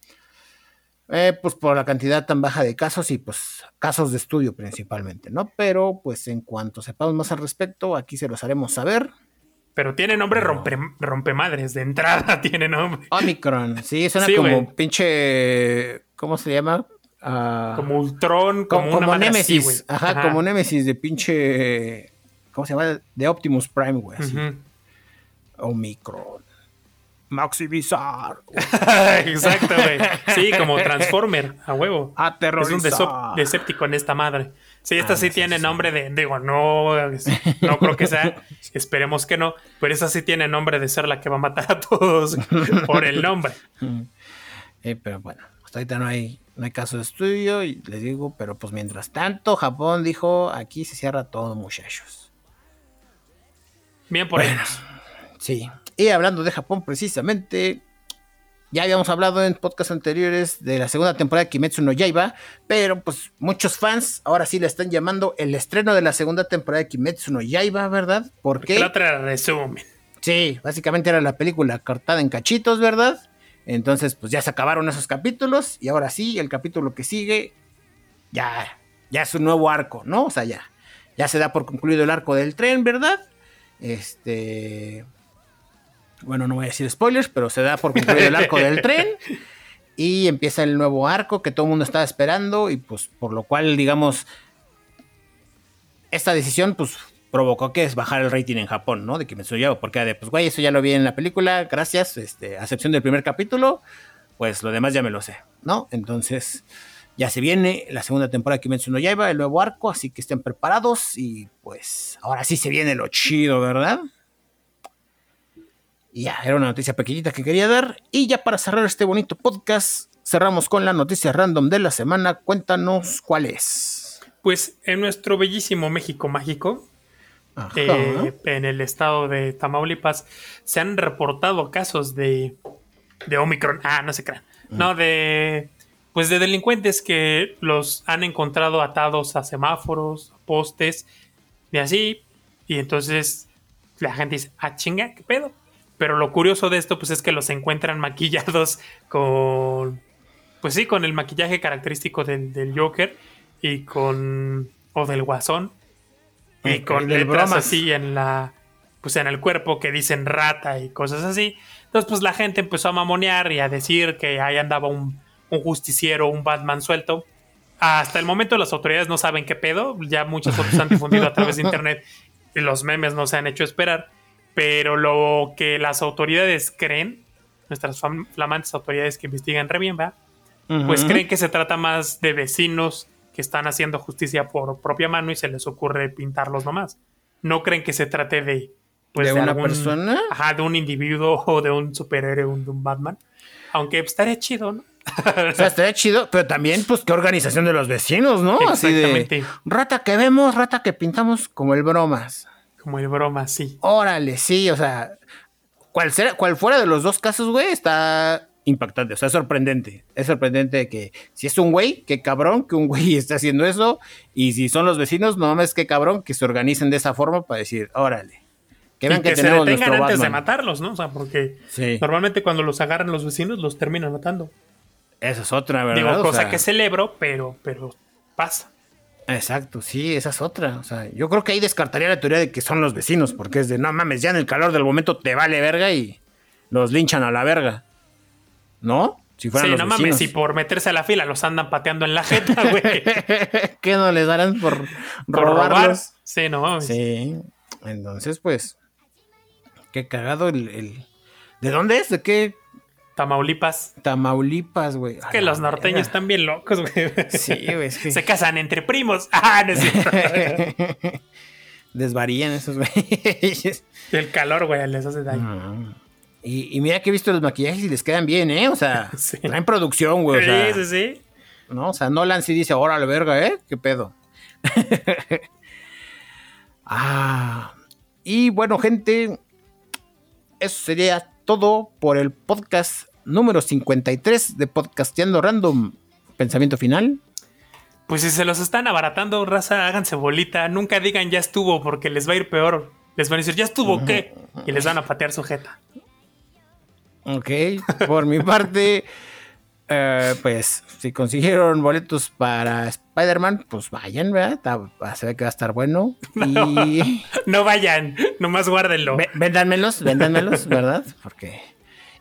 Eh, pues por la cantidad tan baja de casos y pues casos de estudio principalmente, ¿no? Pero pues en cuanto sepamos más al respecto, aquí se los haremos saber. Pero tiene nombre rompe, rompemadres, de entrada tiene nombre. Omicron, sí, suena como pinche, ¿cómo se llama? Ah, como Ultron, como, como, Nemesis, ajá, como Nemesis de pinche, ¿cómo se llama? De Optimus Prime, güey. Omicron. Maxi Bizarre. Exacto, güey. Sí, como Transformer, a huevo. Es un deséptico en esta madre. Sí, esta ah, sí tiene nombre de. Digo, no, no creo que sea. esperemos que no. Pero esa sí tiene nombre de ser la que va a matar a todos por el nombre. Eh, pero bueno, ahorita no hay, no hay caso de estudio. Y les digo, pero pues mientras tanto, Japón dijo: aquí se cierra todo, muchachos. Bien por ellos. Sí. Y hablando de Japón precisamente, ya habíamos hablado en podcasts anteriores de la segunda temporada de Kimetsu no Yaiba, pero pues muchos fans ahora sí le están llamando el estreno de la segunda temporada de Kimetsu no Yaiba, ¿verdad? Porque la otra resumen. Sí, básicamente era la película cortada en cachitos, ¿verdad? Entonces, pues ya se acabaron esos capítulos y ahora sí, el capítulo que sigue ya, ya es un nuevo arco, ¿no? O sea, ya, ya se da por concluido el arco del tren, ¿verdad? Este, bueno, no voy a decir spoilers, pero se da por concluido el arco del tren y empieza el nuevo arco que todo el mundo estaba esperando y pues por lo cual, digamos, esta decisión pues provocó que es bajar el rating en Japón, ¿no? De Kimetsu yo, porque de, pues, güey, eso ya lo vi en la película, gracias, este, a excepción del primer capítulo, pues lo demás ya me lo sé, ¿no? Entonces, ya se viene la segunda temporada de Kimetsu no Yaiba, el nuevo arco, así que estén preparados y pues ahora sí se viene lo chido, ¿verdad? Y ya, era una noticia pequeñita que quería dar. Y ya para cerrar este bonito podcast, cerramos con la noticia random de la semana. Cuéntanos cuál es. Pues en nuestro bellísimo México mágico, eh, en el estado de Tamaulipas se han reportado casos de, de Omicron. Ah, no se crean. Mm. No, de. Pues de delincuentes que los han encontrado atados a semáforos, postes, y así. Y entonces la gente dice, ah, chinga, ¿qué pedo? Pero lo curioso de esto, pues es que los encuentran maquillados con. Pues sí, con el maquillaje característico del, del Joker y con. o del Guasón y con letras así en la pues en el cuerpo que dicen rata y cosas así. Entonces, pues la gente empezó a mamonear y a decir que ahí andaba un, un justiciero, un Batman suelto. Hasta el momento las autoridades no saben qué pedo, ya muchas fotos han difundido a través de internet y los memes no se han hecho esperar, pero lo que las autoridades creen, nuestras flamantes autoridades que investigan re bien, ¿va? Pues creen que se trata más de vecinos que están haciendo justicia por propia mano y se les ocurre pintarlos nomás. No creen que se trate de. Pues, ¿De, una persona? Ajá, de un individuo o de un superhéroe, de un Batman. Aunque estaría chido, ¿no? o sea, estaría chido, pero también, pues, qué organización de los vecinos, ¿no? Así de rata que vemos, rata que pintamos, como el bromas. Como el bromas, sí. Órale, sí, o sea, cual fuera de los dos casos, güey, está impactante, o sea, es sorprendente. Es sorprendente que si es un güey, qué cabrón que un güey esté haciendo eso. Y si son los vecinos, no mames, qué cabrón que se organicen de esa forma para decir, órale. Que vean que, se detengan antes de matarlos, ¿no? O sea, porque normalmente cuando los agarran los vecinos, los terminan matando. Esa es otra, ¿verdad? Digo, cosa que celebro, pero, pero pasa. Exacto, sí, esa es otra. O sea, yo creo que ahí descartaría la teoría de que son los vecinos, porque es de no mames, ya en el calor del momento te vale verga y los linchan a la verga. ¿No? Si fueran sí, no mames, si por meterse a la fila los andan pateando en la jeta, güey. ¿Qué no les darán por, robar? Sí, no mames. Sí. Entonces, pues. Qué cagado el, ¿De dónde es? ¿De qué? Tamaulipas. Tamaulipas, güey. Es que los norteños están bien locos, güey. Sí, güey. Se casan entre primos. Ah, no es cierto. Desvarían esos güey. El calor, güey, les hace daño. Y, mira que he visto los maquillajes y les quedan bien, ¿eh? O sea, en producción, güey. sí, sí, sí. ¿no? O sea, Nolan sí dice, órale, verga, ¿eh? ¿Qué pedo? ah. Y bueno, gente, eso sería todo por el podcast número 53 de Podcasteando Random. Pensamiento final. Pues si se los están abaratando, raza, háganse bolita. Nunca digan ya estuvo porque les va a ir peor. Les van a decir, ¿ya estuvo qué? Y les van a patear su jeta. Ok, por mi parte, eh, pues si consiguieron boletos para Spider-Man, pues vayan, ¿verdad? se ve que va a estar bueno. No, y... no vayan, nomás guárdenlo. véndanmelos, véndanmelos, ¿verdad? Porque...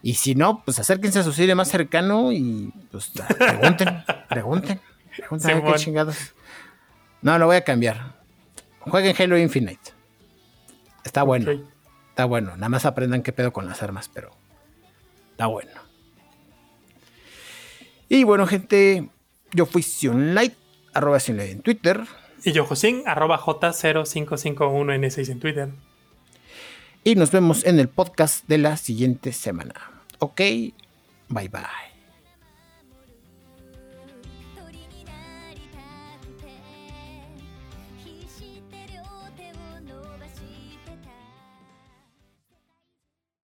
Y si no, pues acérquense a su cine más cercano y pues pregunten, pregunten, pregunten qué chingados. No, lo voy a cambiar. Jueguen Halo Infinite. Está bueno. Está bueno. Nada más aprendan qué pedo con las armas, pero Está bueno. Y bueno, gente, yo fui Sionlight, arroba Sionlight en Twitter. Y yo, Josín, arroba J0551N6 en Twitter. Y nos vemos en el podcast de la siguiente semana. Ok, bye bye.